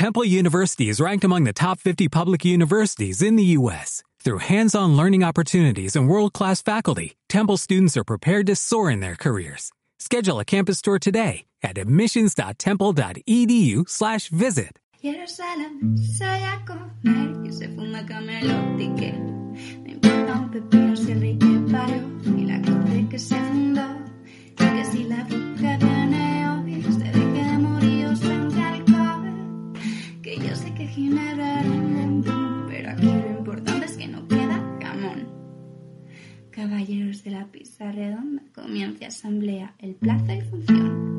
Temple University is ranked among the top 50 public universities in the U.S. Through hands-on learning opportunities and world-class faculty, Temple students are prepared to soar in their careers. Schedule a campus tour today at admissions.temple.edu/visit. Jerusalén, soy a comer, que se fuma camelote me importa un pepino si el rey que y la que se fundó Pero aquí lo importante es que no queda jamón caballeros de la pizza redonda comienza asamblea. El plazo y función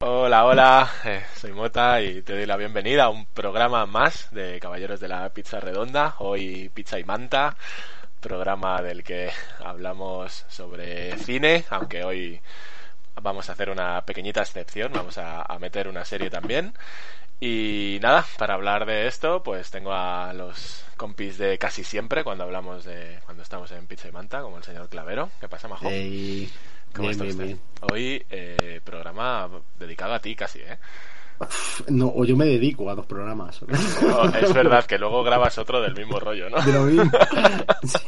Hola, hola, eh, soy Mota y te doy la bienvenida a un programa más de Caballeros de la Pizza Redonda, hoy Pizza y Manta, programa del que hablamos sobre cine, aunque hoy vamos a hacer una pequeñita excepción, vamos a, a meter una serie también. Y nada, para hablar de esto, pues tengo a los compis de casi siempre cuando hablamos de cuando estamos en Pizza y Manta, como el señor Clavero. ¿Qué pasa, Majo? Hey. ¿Cómo Bien, está bien, usted? bien. Hoy eh, programa dedicado a ti casi, ¿eh? No, o yo me dedico a dos programas. No, es verdad que luego grabas otro del mismo rollo, ¿no? De lo mismo. Sí.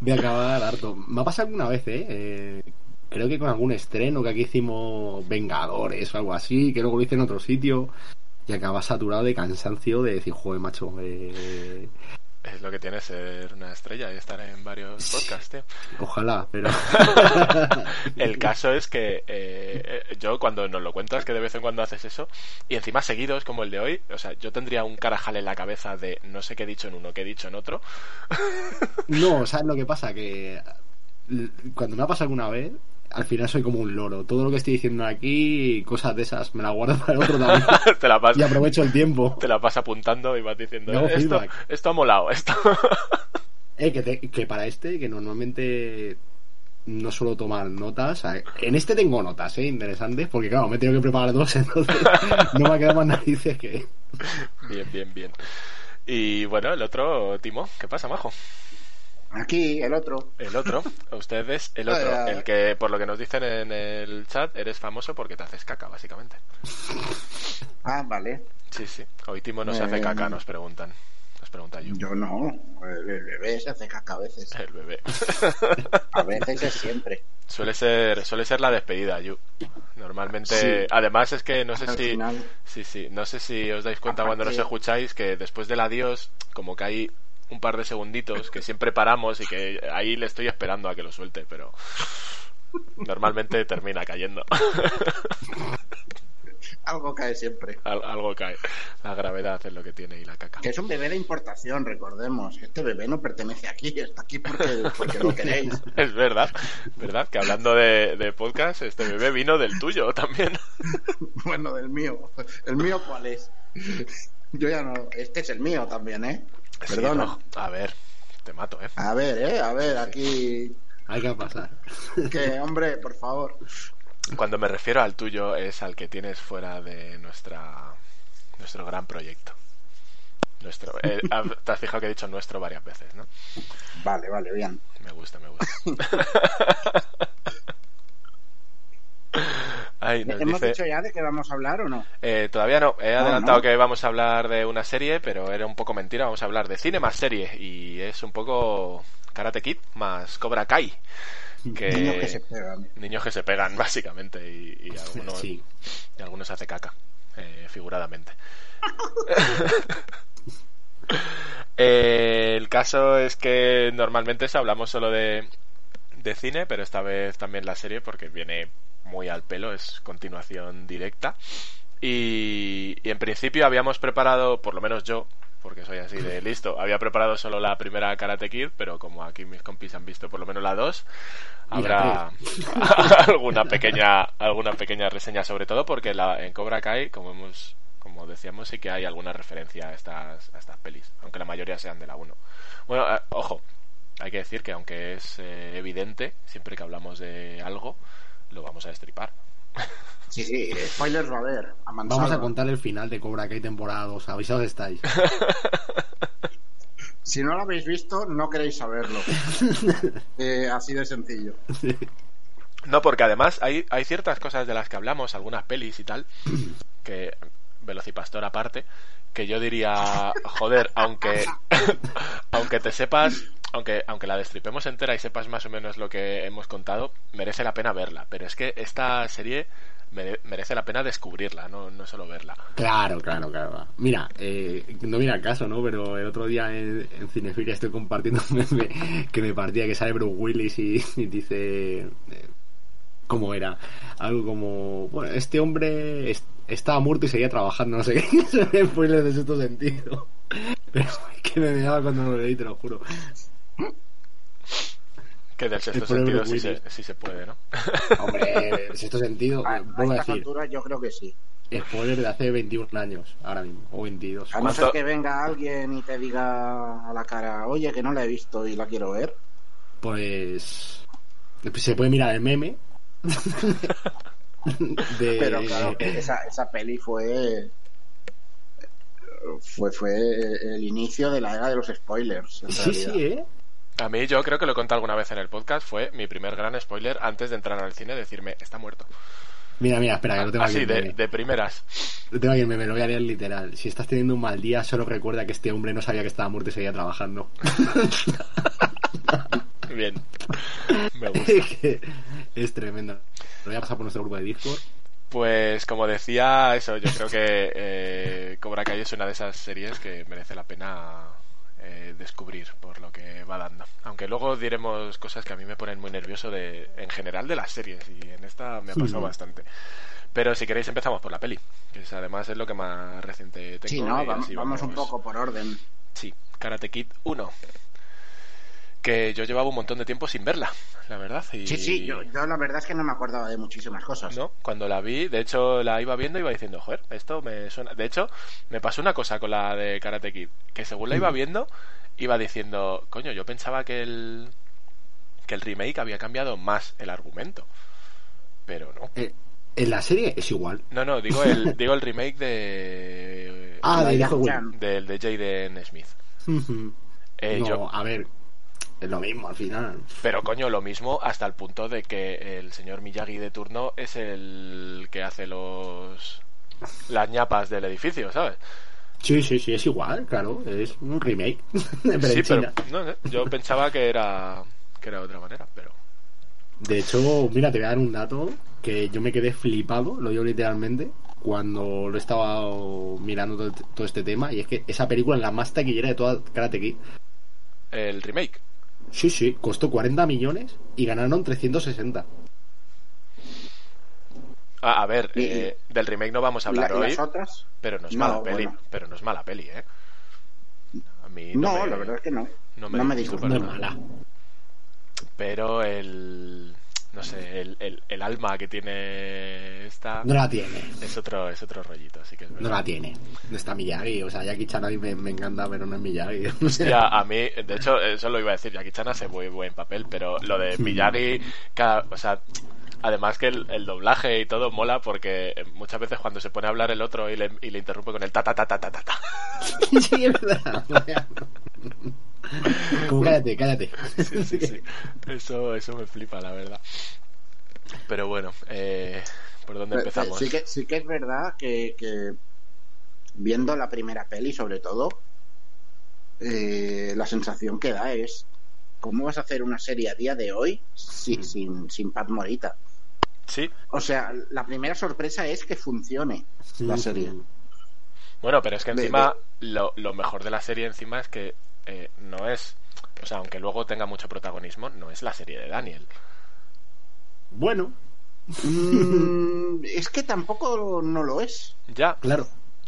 De acabar harto. Me ha pasado alguna vez, ¿eh? Eh, Creo que con algún estreno que aquí hicimos Vengadores o algo así, que luego lo hice en otro sitio y acaba saturado de cansancio de decir, joder, macho, eh, Es lo que tiene ser una estrella y estar en varios podcasts, tío. ojalá, pero... El caso es que eh, eh, yo cuando nos lo cuentas que de vez en cuando haces eso y encima seguidos como el de hoy, o sea, yo tendría un carajal en la cabeza de no sé qué he dicho en uno, qué he dicho en otro. No, ¿sabes lo que pasa? Que cuando me ha pasado alguna vez, al final soy como un loro. Todo lo que estoy diciendo aquí, cosas de esas, me las guardo para el otro también. te la vas y aprovecho el tiempo. te la vas apuntando y vas diciendo, esto, esto ha molado, esto. Eh, que, te- que para este, que normalmente no suelo tomar notas. En este tengo notas, eh, interesantes, porque claro, me he tenido que preparar dos, entonces no me ha quedado más narices que. bien, bien, bien. Y bueno, el otro, Timo, ¿qué pasa, majo? Aquí, el otro. El otro, usted es el otro, el que por lo que nos dicen en el chat eres famoso porque te haces caca, básicamente. Ah, vale. Sí, sí. Hoy Timo no se hace Eh, caca, nos preguntan. Nos pregunta Yu. Yo no. El, el bebé se hace caca a veces. El bebé. A veces es siempre. Suele ser, suele ser la despedida, Yu. Normalmente, Sí. además es que no sé Al si, final. sí, sí, no sé si os dais cuenta cuando nos escucháis que después del adiós, como que hay un par de segunditos que siempre paramos y que ahí le estoy esperando a que lo suelte, pero normalmente termina cayendo. Algo cae siempre. Al- algo cae. La gravedad es lo que tiene y la caca. Que es un bebé de importación, recordemos. Este bebé no pertenece aquí, está aquí porque, porque lo queréis. Es verdad, verdad que hablando de, de podcast, este bebé vino del tuyo también. Bueno, del mío. ¿El mío cuál es? Yo ya no. Este es el mío también, ¿eh? Sí, Perdona. no, A ver, te mato, ¿eh? A ver, ¿eh? A ver, aquí. Hay que pasar. Que, hombre, por favor. Cuando me refiero al tuyo es al que tienes fuera de nuestra nuestro gran proyecto. Nuestro, eh, ah, te has fijado que he dicho nuestro varias veces, ¿no? Vale, vale, bien. Me gusta, me gusta. Nos ¿Hemos dice- dicho ya de qué vamos a hablar o no? Eh, todavía no, he adelantado no. que vamos a hablar de una serie, pero era un poco mentira, vamos a hablar de cine más serie y es un poco Karate Kid más Cobra Kai. Que... Niños que se pegan. Niños que se pegan, básicamente, y, y algunos, Sí. y algunos hace caca, eh, figuradamente. Eh, el caso es que normalmente hablamos solo de, de cine, pero esta vez también la serie porque viene muy al pelo, es continuación directa. Y, y en principio habíamos preparado, por lo menos yo, porque soy así de listo, había preparado solo la primera Karate Kid, pero como aquí mis compis han visto por lo menos la dos, habrá alguna pequeña alguna pequeña reseña sobre todo porque la, en Cobra Kai como hemos como decíamos sí que hay alguna referencia a estas a estas pelis aunque la mayoría sean de la 1 bueno eh, ojo hay que decir que aunque es eh, evidente siempre que hablamos de algo lo vamos a destripar Sí, sí, spoilers va a haber. a Vamos a contar el final de Cobra Kai temporada 2. Avisados estáis. Si no lo habéis visto, no queréis saberlo. Eh, así de sencillo. No, porque además hay, hay ciertas cosas de las que hablamos, algunas pelis y tal, que Velocipastor aparte, que yo diría, joder, aunque aunque te sepas, aunque aunque la destripemos entera y sepas más o menos lo que hemos contado, merece la pena verla, pero es que esta serie mere- merece la pena descubrirla, no, no solo verla. Claro, claro, claro. Mira, eh, no mira el caso, ¿no? Pero el otro día en, en Cinefilia estoy compartiendo un meme que me partía que sale Bruce Willis y, dice... eh, ¿Cómo era? Algo como... Bueno, este hombre es- estaba muerto y seguía trabajando, no sé qué. Es un spoiler de sexto sentido. Pero es que me daba cuando lo leí, te lo juro. Que del sexto El sentido sí se, sí se puede, ¿no? Hombre, en sexto sentido, A, a vuelvo a estas decir, alturas yo creo que sí. spoiler de hace 21 años, ahora mismo, o 22. A no ¿Cuánto- ser que venga alguien y te diga a la cara, oye, que no la he visto y la quiero ver. Pues se puede mirar el meme de Pero claro, esa, esa peli fue, fue fue el inicio de la era de los spoilers. en sí realidad. sí eh A mí yo creo que lo he contado alguna vez en el podcast, fue mi primer gran spoiler antes de entrar al cine, decirme, está muerto. mira mira espera que lo tengo aquí Así, el de, meme. de primeras. Lo tengo aquí el meme lo voy a leer literal si estás teniendo un mal día solo recuerda que este hombre no sabía que estaba muerto y seguía trabajando Bien. Me gusta. Es tremendo lo voy a pasar por nuestro grupo de Discord Pues como decía, eso, yo creo que eh, Cobra Kai es una de esas series que merece la pena eh, descubrir por lo que va dando. Aunque luego diremos cosas que a mí me ponen muy nervioso de, en general de las series y en esta me ha pasado Sí. bastante. Pero si queréis empezamos por la peli, que es, además es lo que más reciente tengo. Sí, no, vamos, vamos un poco por orden. Sí, Karate Kid 1. Que yo llevaba un montón de tiempo sin verla, la verdad. Y... Sí, sí, yo, yo la verdad es que no me acordaba de muchísimas cosas. ¿no? Cuando la vi, de hecho la iba viendo y iba diciendo, joder, esto me suena. De hecho, me pasó una cosa con la de Karate Kid, que según la iba viendo, iba diciendo, coño, yo pensaba que el que el remake había cambiado más el argumento. Pero no. Eh, en la serie es igual No, no, digo el digo el remake de ah de del de Jaden Smith. Eh, no yo- a ver es lo mismo al final Pero coño, lo mismo hasta el punto de que el señor Miyagi de turno es el que hace los las ñapas del edificio, ¿sabes? sí sí sí es igual claro es un remake pero sí, en China. pero no sé, yo pensaba que era que era de otra manera, pero De hecho, mira, te voy a dar un dato que yo me quedé flipado, lo digo literalmente, cuando lo estaba mirando todo, todo este tema, y es que esa película es la más taquillera de toda Karate Kid. el remake. Sí, sí, costó 40 millones y ganaron 360. Ah, a ver, Y- eh, del remake no vamos a ¿Y la- hablar hoy, las otras? pero no es No, mala peli, bueno. pero no es mala peli, ¿eh? A mí No, me- la verdad es que no. no No me me, disgusta disgusta. No es mala. pero el no sé, el, el, el alma que tiene esta No la tiene, es otro es otro rollito, así que es no la tiene. No está Miyagi, o sea, Jackie Chan a mí me, me encanta, pero no es Miyagi. O sea, Ya, a mí, de hecho, eso lo iba a decir, Jackie Chan hace muy buen papel, pero lo de Miyagi, cada, o sea, además que el, el doblaje y todo mola porque muchas veces cuando se pone a hablar el otro y le, y le interrumpe con el ta ta ta ta ta ta, ta. sí, es verdad. Como cállate, cállate. Sí, sí, sí. Eso, eso me flipa, la verdad. Pero bueno, eh, ¿por dónde empezamos? Sí que, sí que es verdad que, que viendo la primera peli, sobre todo, eh, la sensación que da es ¿cómo vas a hacer una serie a día de hoy si- sin, sin Pat Morita? Sí, O sea, la primera sorpresa es que funcione la serie. Bueno, pero es que De- encima lo, lo mejor de la serie encima es que eh, no es, o sea, aunque luego tenga mucho protagonismo, no es la serie de Daniel. Bueno, Mm, es que tampoco no lo es. Ya, claro.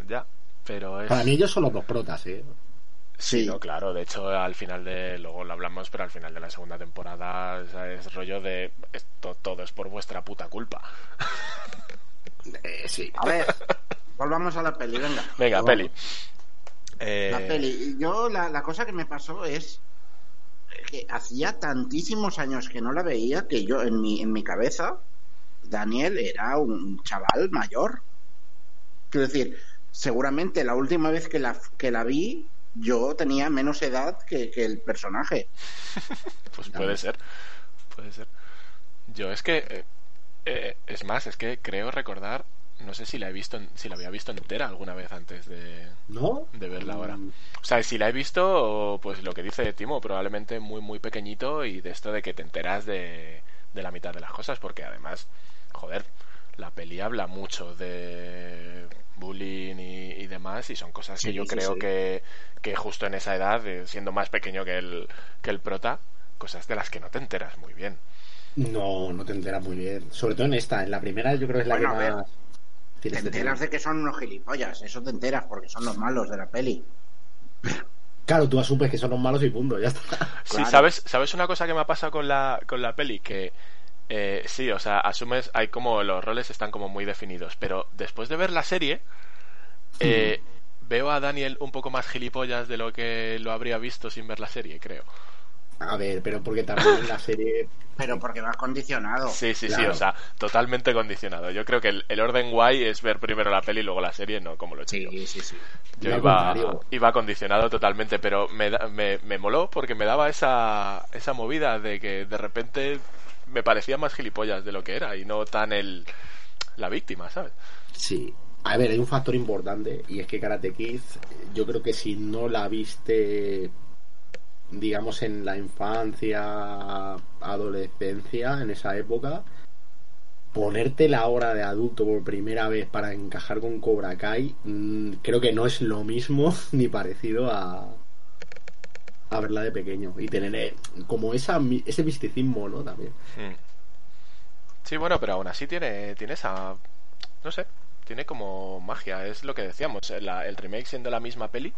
ya, pero es... Para mí ellos son los dos protas, ¿eh? Sí, Sí. no, claro, de hecho al final de, luego lo hablamos, pero al final de la segunda temporada o sea, es rollo de esto todo es por vuestra puta culpa. Eh, sí. A ver, volvamos a la peli, venga. Venga, peli. Eh, La peli. Yo la, la cosa que me pasó es que hacía tantísimos años que no la veía que yo en mi, en mi cabeza Daniel era un chaval mayor. Quiero decir, seguramente la última vez que la, que la vi yo tenía menos edad que, que el personaje. Pues puede ser, puede ser. Yo es que, eh, eh, es más, es que creo recordar, no sé si la he visto, en- si la había visto entera alguna vez antes de, ¿No? de verla ahora. Mm, O sea, si la he visto, pues lo que dice Timo, probablemente muy, muy pequeñito y de esto de que te enteras de, de la mitad de las cosas, porque además, joder, la peli habla mucho de bullying y, y demás y son cosas que Sí, yo sí, creo sí. Que, que justo en esa edad, eh, siendo más pequeño que el, que el prota, cosas de las que no te enteras muy bien. No, no te enteras muy bien. Sobre todo en esta. En la primera yo creo que es la Bueno, que más... tiene Te enteras de que son unos gilipollas, eso te enteras porque son los malos de la peli. Claro, tú asumes que son los malos y punto, ya está. Sí, Claro. ¿sabes, ¿sabes una cosa que me ha pasado con la, con la peli? Que eh, sí, o sea, asumes, hay como los roles están como muy definidos, pero después de ver la serie, eh, veo a Daniel un poco más gilipollas de lo que lo habría visto sin ver la serie, creo. A ver, pero porque también la serie... Pero porque vas condicionado. Sí, sí, sí, o sea, totalmente condicionado. Yo creo que el, el orden guay es ver primero la peli y luego la serie, no como lo he hecho yo. Sí, sí, sí. Yo iba, iba condicionado totalmente, pero me, da- me, me moló porque me daba esa, esa movida de que de repente me parecía más gilipollas de lo que era y no tan el la víctima, ¿sabes? Sí. A ver, hay un factor importante y es que Karate Kid, yo creo que si no la viste, digamos, en la infancia, adolescencia, en esa época, ponerte la hora de adulto por primera vez para encajar con Cobra Kai, mm, creo que no es lo mismo ni parecido a a verla de pequeño y tener eh, como esa ese misticismo, ¿no? También. Mm. Sí, bueno, pero aún así tiene, tiene esa... No sé, tiene como magia, es lo que decíamos, el remake siendo la misma peli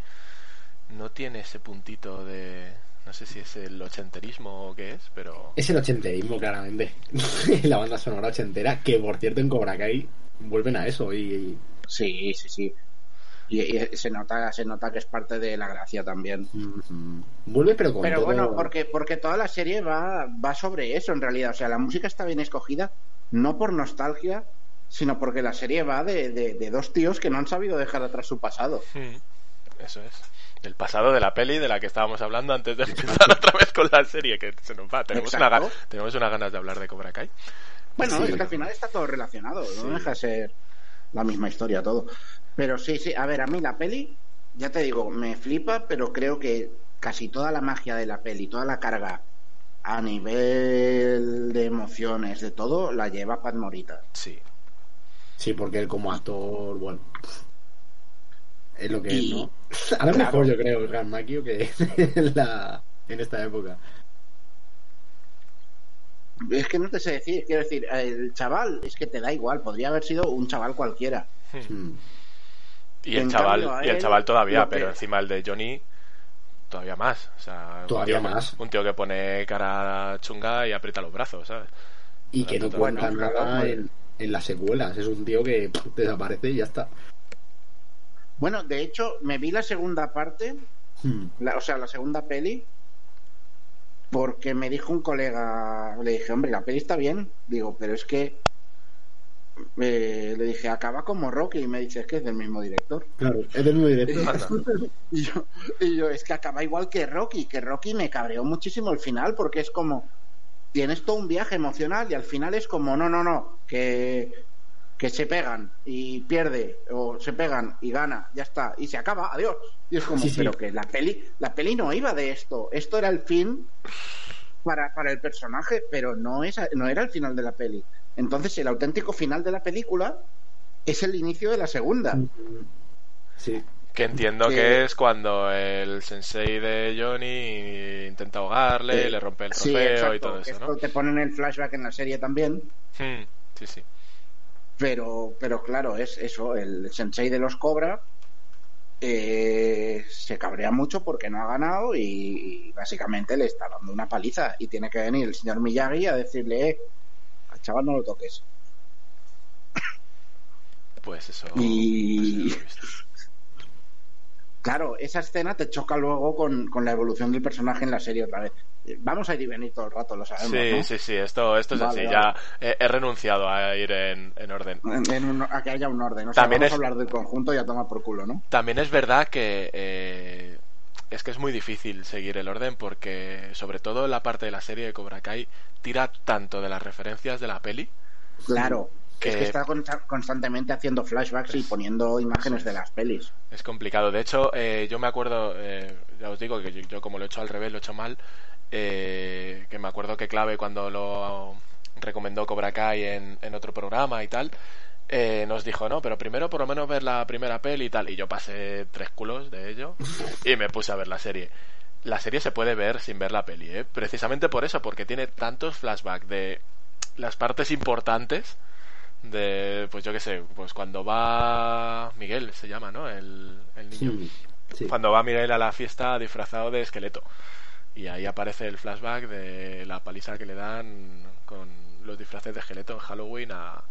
no tiene ese puntito de... No sé si es el ochenterismo o qué es, pero... Es el ochenterismo, claramente. la banda sonora ochentera, que por cierto en Cobra Kai vuelven a eso y, Sí, sí, sí. Y, y se nota, se nota que es parte de la gracia también. vuelve pero con Pero todo- bueno, porque, porque toda la serie va, va sobre eso en realidad. O sea, la música está bien escogida, no por nostalgia, sino porque la serie va de, de- de dos tíos que no han sabido dejar atrás su pasado. Mm, Eso es. Del pasado de la peli de la que estábamos hablando antes de empezar otra vez con la serie, que se nos va. Tenemos, Exacto. tenemos unas ganas de hablar de Cobra Kai. Bueno, Sí. es que al final está todo relacionado, Sí. no deja de ser la misma historia todo. Pero sí, sí, a ver, a mí la peli, ya te digo, me flipa, pero creo que casi toda la magia de la peli, toda la carga a nivel de emociones, de todo, la lleva Pat Morita. Sí. Sí, porque él como actor, bueno, es lo que Y- es, ¿no? Ahora claro. mejor yo creo el Gran Maquio que en, la, en esta época. Es que no te sé decir, quiero decir, el chaval, es que te da igual, podría haber sido un chaval cualquiera. Mm. Y el chaval, y el chaval todavía, pero encima el de Johnny todavía más. O sea, un Todavía tío que- más. Un tío que pone cara chunga y aprieta los brazos, ¿sabes? Y que no cuenta nada pues. en, en las secuelas. Es un tío que pff, desaparece y ya está. Bueno, de hecho, me vi la segunda parte, Mm. la- o sea, la segunda peli, porque me dijo un colega, le dije, hombre, la peli está bien, digo, pero es que eh, le dije, acaba como Rocky, y me dice, es que es del mismo director. Claro, es del mismo director. Y yo, y yo, es que acaba igual que Rocky, que Rocky me cabreó muchísimo el final, porque es como, tienes todo un viaje emocional y al final es como, no, no, no, que, que se pegan y pierde, o se pegan y gana, ya está, y se acaba, adiós. Y es como, Sí, sí. pero que la peli, la peli no iba de esto, esto era el fin para, para el personaje, pero no, es, no era el final de la peli. Entonces el auténtico final de la película es el inicio de la segunda. Sí. Que entiendo Que- que es cuando el sensei de Johnny intenta ahogarle, Eh, le rompe el Sí, trofeo y todo eso, esto ¿no? te ponen el flashback en la serie también, Hmm, Sí, sí. Pero, pero claro, es eso, el sensei de los Cobra eh, se cabrea mucho porque no ha ganado y, y básicamente le está dando una paliza y tiene que venir el señor Miyagi a decirle, eh, al chaval no lo toques. Pues eso. Y- pues eso. Claro, esa escena te choca luego con, con la evolución del personaje en la serie otra vez. Vamos a ir y venir todo el rato, lo sabemos, Sí, ¿no? sí, sí, esto, esto es Vale, así. vale. Ya he, he renunciado a ir en, en orden. En- en un- a que haya un orden. O sea, También vamos es- a hablar del conjunto y a tomar por culo, ¿no? También es verdad que eh, es que es muy difícil seguir el orden porque, sobre todo la parte de la serie de Cobra Kai, tira tanto de las referencias de la peli. Claro. Que- Es que está con- constantemente haciendo flashbacks y poniendo imágenes de las pelis. Es complicado. De hecho, eh, yo me acuerdo, eh, ya os digo que yo, yo como lo he hecho al revés, lo he hecho mal, eh, que me acuerdo que Clave cuando lo recomendó Cobra Kai en, en otro programa y tal, eh, nos dijo, no, pero primero por lo menos ver la primera peli y tal. Y yo pasé tres culos de ello y me puse a ver la serie. La serie se puede ver sin ver la peli, ¿eh? precisamente por eso, porque tiene tantos flashbacks de las partes importantes de, pues yo qué sé, pues cuando va Miguel, se llama, ¿no? El, el niño. Sí, sí. Cuando va Miguel a la fiesta disfrazado de esqueleto. Y ahí aparece el flashback de la paliza que le dan con los disfraces de esqueleto en Halloween a,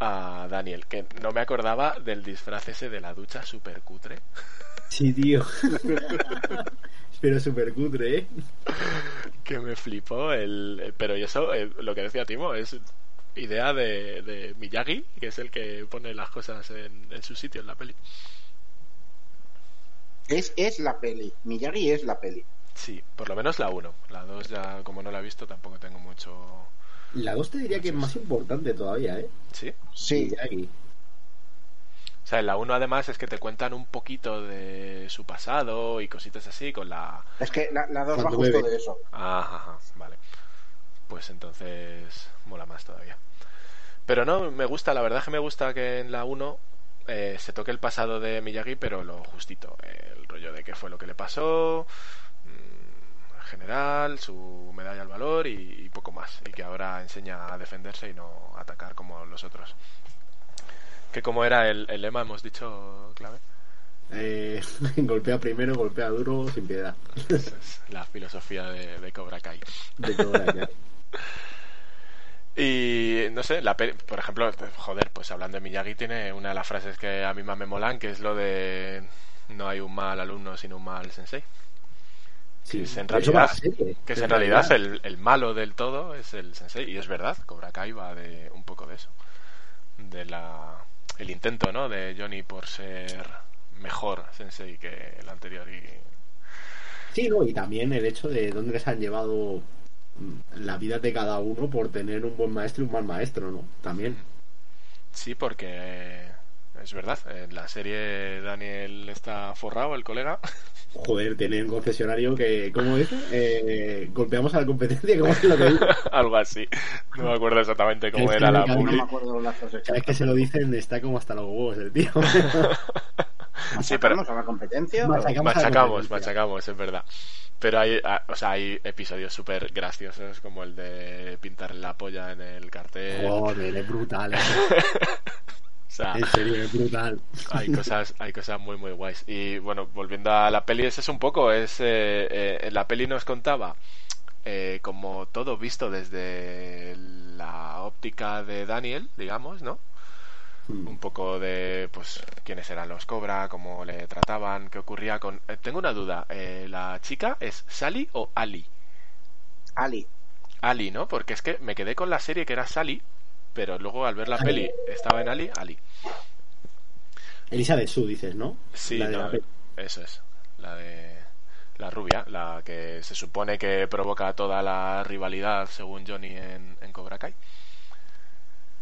a Daniel. Que no me acordaba del disfraz ese de la ducha super cutre. Sí, tío. Pero súper cutre, ¿eh? que me flipó el pero y eso eh, lo que decía Timo es idea de, de Miyagi que es el que pone las cosas en, en su sitio en la peli Es, es la peli. Miyagi es la peli. Sí por lo menos la 1 la 2 ya como no la he visto tampoco tengo mucho La 2 te diría que es más importante todavía, ¿eh? sí Sí. Miyagi. o sea en la 1 además es que te cuentan un poquito de su pasado y cositas así con la Es que la, la dos va Cuando justo Ah, bebe. de eso. Ajá, ajá, vale. Pues entonces mola más todavía. Pero no, me gusta, la verdad es que me gusta que en la 1 eh, se toque el pasado de Miyagi, pero lo justito. eh, el rollo de qué fue lo que le pasó, general, su medalla al valor y, y poco más. Y que ahora enseña a defenderse y no a atacar como los otros. Que como era el, el lema, hemos dicho, clave. Eh, golpea primero, golpea duro, sin piedad. Es la filosofía de, de Cobra Kai. De Cobra Kai. Y no sé, la pe- por ejemplo, joder, pues hablando de Miyagi tiene una de las frases que a mí más me molan, que es lo de no hay un mal alumno sin un mal sensei. Sí, es en realidad, que es en realidad el, el malo del todo es el sensei. Y es verdad, Cobra Kai va de un poco de eso. De la el intento, ¿no? De Johnny por ser mejor sensei que el anterior y Sí, no, y también el hecho de dónde les han llevado mm, la vida de cada uno por tener un buen maestro y un mal maestro, ¿no? También. Sí, porque es verdad, en la serie Daniel está forrado, el colega. Joder, tener un concesionario que, ¿cómo dice? Eh, golpeamos a la competencia, ¿cómo es lo que dice? Algo así. No me acuerdo exactamente cómo Es era la en No publi. me acuerdo las cosas Cada vez que se lo dicen está como hasta los huevos el tío. Sí, pero ¿Machacamos a la competencia? Machacamos. machacamos, competencia. machacamos, es verdad. Pero hay, ah, o sea, hay episodios súper graciosos como el de pintar la polla en el cartel. Joder, es brutal. eh. Sea, brutal. hay cosas, hay cosas muy muy guays. Y bueno, volviendo a la peli, ese es un poco, es eh, eh, en la peli nos contaba eh, como todo visto desde la óptica de Daniel, digamos, ¿no? un poco de pues quiénes eran los Cobra, cómo le trataban, qué ocurría con. eh, tengo una duda, eh, ¿la chica es Sally o Ali? Ali. Ali, ¿no? Porque es que me quedé con la serie que era Sally, pero luego al ver la peli estaba en Ali, Ali. Elizabeth Sue, dices, ¿no? Sí, La de no, la peli. eso es, la de la rubia, la que se supone que provoca toda la rivalidad según Johnny en, en Cobra Kai.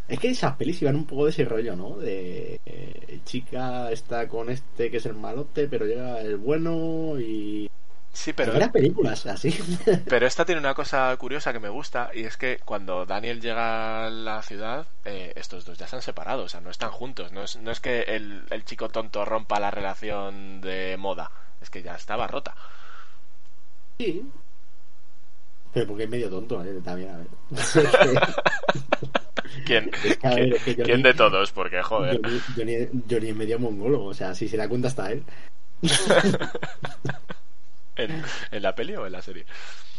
Es que esas pelis iban un poco de ese rollo, ¿no? De eh, chica está con este que es el malote, pero llega el bueno y... Sí, Pero eran películas así. Pero esta tiene una cosa curiosa que me gusta y es que cuando Daniel llega a la ciudad, eh, estos dos ya se han separado, o sea, no están juntos. No es, no es que el, el chico tonto rompa la relación de moda, es que ya estaba rota. sí. Pero porque es medio tonto, ¿eh? También, a ver. ¿Quién, Es que, a ver, quién- es que Johnny- quién de todos? Porque, joder. Johnny, Johnny- Johnny es medio mongólogo, o sea, si se da cuenta hasta él. ¿En, en la peli o en la serie?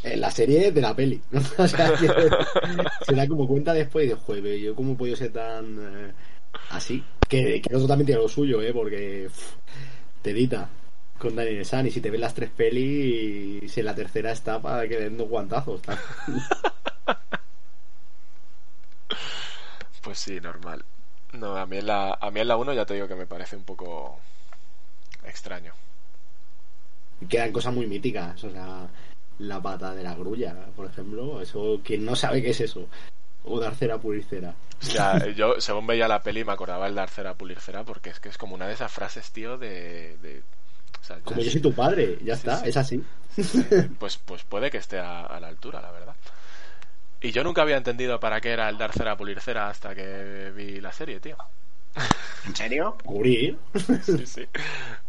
En la serie de la peli. o sea, que se da como cuenta después y de joder, yo cómo he podido ser tan eh, así. Que, que otro también tiene lo suyo, ¿eh? Porque uf, te edita con Daniel San y si te ves las tres pelis, en la tercera está para que le den dos guantazos. Pues sí, normal. No, a mí en la, a mí en la 1 ya te digo que me parece un poco extraño. Quedan cosas muy míticas. O sea, la pata de la grulla, por ejemplo. Eso, quien no sabe qué es eso. O dar cera, pulir cera. O sea, yo según veía la peli me acordaba el dar cera, pulir cera, porque es que es como una de esas frases, tío, de... de o sea, Como ya yo soy tu padre, ya está, sí. es así. eh, pues, pues puede que esté a, a la altura, la verdad. Y yo nunca había entendido para qué era el dar cera, pulir cera hasta que vi la serie, tío. ¿En serio? Sí, sí.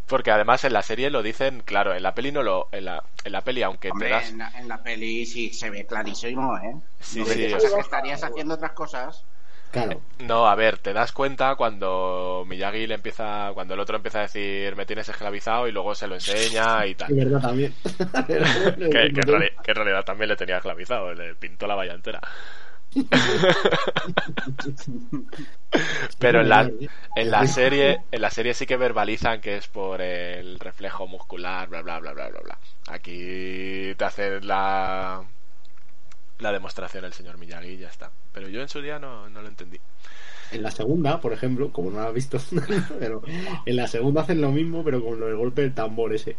Porque además en la serie lo dicen, claro, en la peli no lo... En la, en la peli, aunque Hombre, te das... en, la, en la peli sí se ve clarísimo, ¿eh? Sí, que sí, pasa o sea- es que estarías haciendo otras cosas. Claro. No, a ver, te das cuenta cuando Miyagi le empieza, cuando el otro empieza a decir me tienes esclavizado y luego se lo enseña y Es tal. verdad también. Que, que en que en realidad también le tenía esclavizado, le pintó la valla entera. Pero en la, en la serie, en la serie sí que verbalizan que es por el reflejo muscular, bla bla bla bla bla bla. Aquí te hacen la la demostración el señor Miyagi y ya está. Pero yo en su día no, no lo entendí. En la segunda, por ejemplo, como no lo has visto, pero en la segunda hacen lo mismo, pero con el golpe del tambor ese.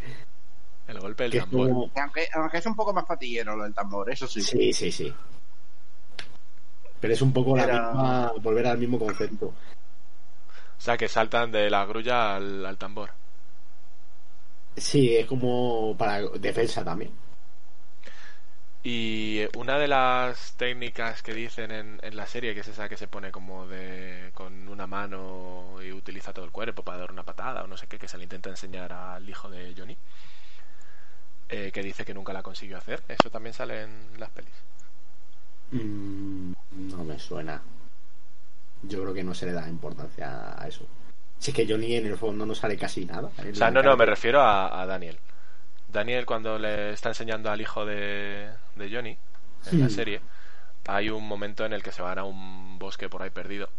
El golpe del Que es tambor. como... Aunque, aunque es un poco más fatiguero lo del tambor, eso sí. Sí, sí, sí. Pero es un poco la misma, volver al mismo concepto. O sea, que saltan de la grulla al, al tambor. Sí, es como para defensa también. Y una de las técnicas que dicen en, en la serie, que es esa que se pone como de con una mano y utiliza todo el cuerpo para dar una patada o no sé qué, que se le intenta enseñar al hijo de Johnny, eh, que dice que nunca la consiguió hacer. Eso también sale en las pelis. Mm, no me suena. Yo creo que no se le da importancia a eso. Si es que Johnny en el fondo no sale casi nada. O sea, no, no, me refiero a, a Daniel. Daniel cuando le está enseñando al hijo de, de Johnny en la Hmm. serie, hay un momento en el que se van a un bosque por ahí perdido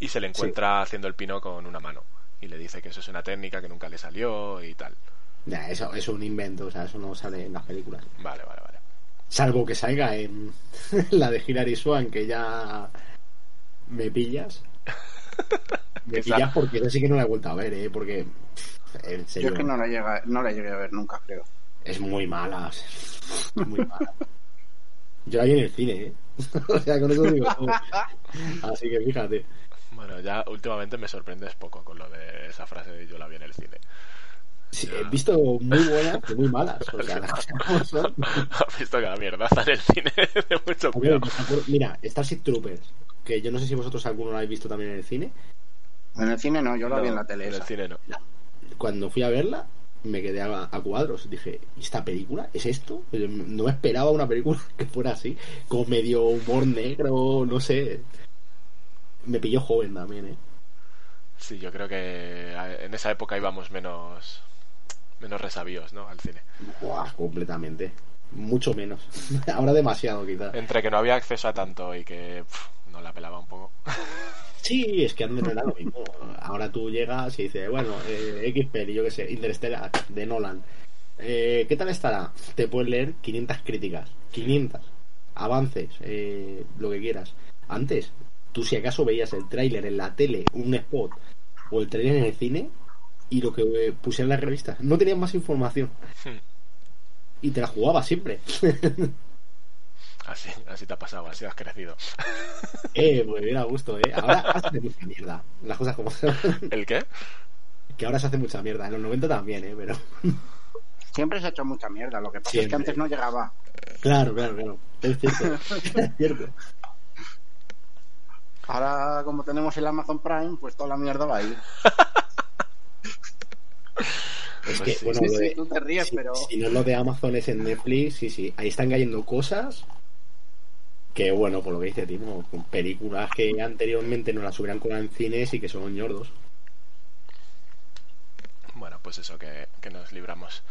y se le encuentra haciendo el pino con una mano y le dice que eso es una técnica que nunca le salió y tal. Ya, eso es un invento, o sea, eso no sale en las películas. Vale, vale, vale. Salvo que salga en la de Hilary Swan, que ya me pillas. Me Esa- pillas porque eso sí que no la he vuelto a ver, ¿eh? Porque, en Yo serio, es que no la, llega, no la llegué a ver nunca, creo. es muy mala. Muy mala. Yo la vi en el cine, ¿eh? o sea, con eso digo. Así que fíjate. Bueno, ya últimamente me sorprendes poco con lo de esa frase de yo la vi en el cine. Sí, he visto muy buenas y muy malas. O sea, las cosas como son. Has visto que la mierda en el cine de mucho cuidado. Mira, Starship Troopers, que yo no sé si vosotros alguno lo habéis visto también en el cine. En el cine no, yo la No, vi en la tele. En el cine no. Cuando fui a verla, me quedé a, a cuadros. Dije, ¿y esta película? ¿Es esto? No me esperaba una película que fuera así, con medio humor negro, no sé. Me pilló joven también, ¿eh? Sí, yo creo que en esa época íbamos menos menos resabios, ¿no? Al cine. Buah, completamente. Mucho menos. Ahora demasiado, quizás. Entre que no había acceso a tanto y que pf, no la pelaba un poco. Sí, es que antes era lo mismo. Ahora tú llegas y dices, bueno, eh, X peli, yo qué sé, Interstellar, de Nolan. Eh, ¿Qué tal estará? Te puedes leer 500 críticas, 500 avances, eh, lo que quieras. Antes, tú si acaso veías el tráiler en la tele, un spot, o el tráiler en el cine, y lo que pusieron en las revistas, no tenías más información. Hmm. Y te la jugabas siempre. Así, así te ha pasado, así has crecido. eh, pues bien a gusto, eh. Ahora se hace mucha mierda. Las cosas como son. ¿El qué? que ahora se hace mucha mierda. En los 90 también, eh, pero. Siempre se ha hecho mucha mierda. Lo que pasa es que antes no llegaba. Claro, claro, claro. Es cierto. es cierto. Ahora, como tenemos el Amazon Prime, pues toda la mierda va ahí. Es Pues que, bueno, Sí, lo sí, de- tú te ríes, si, pero. si no es lo de Amazon es en Netflix, sí, sí. Ahí están cayendo cosas que, bueno, por lo que dice Timo, con películas que anteriormente no las hubieran colado en cines y que son ñordos. Bueno, pues eso, que, que nos libramos.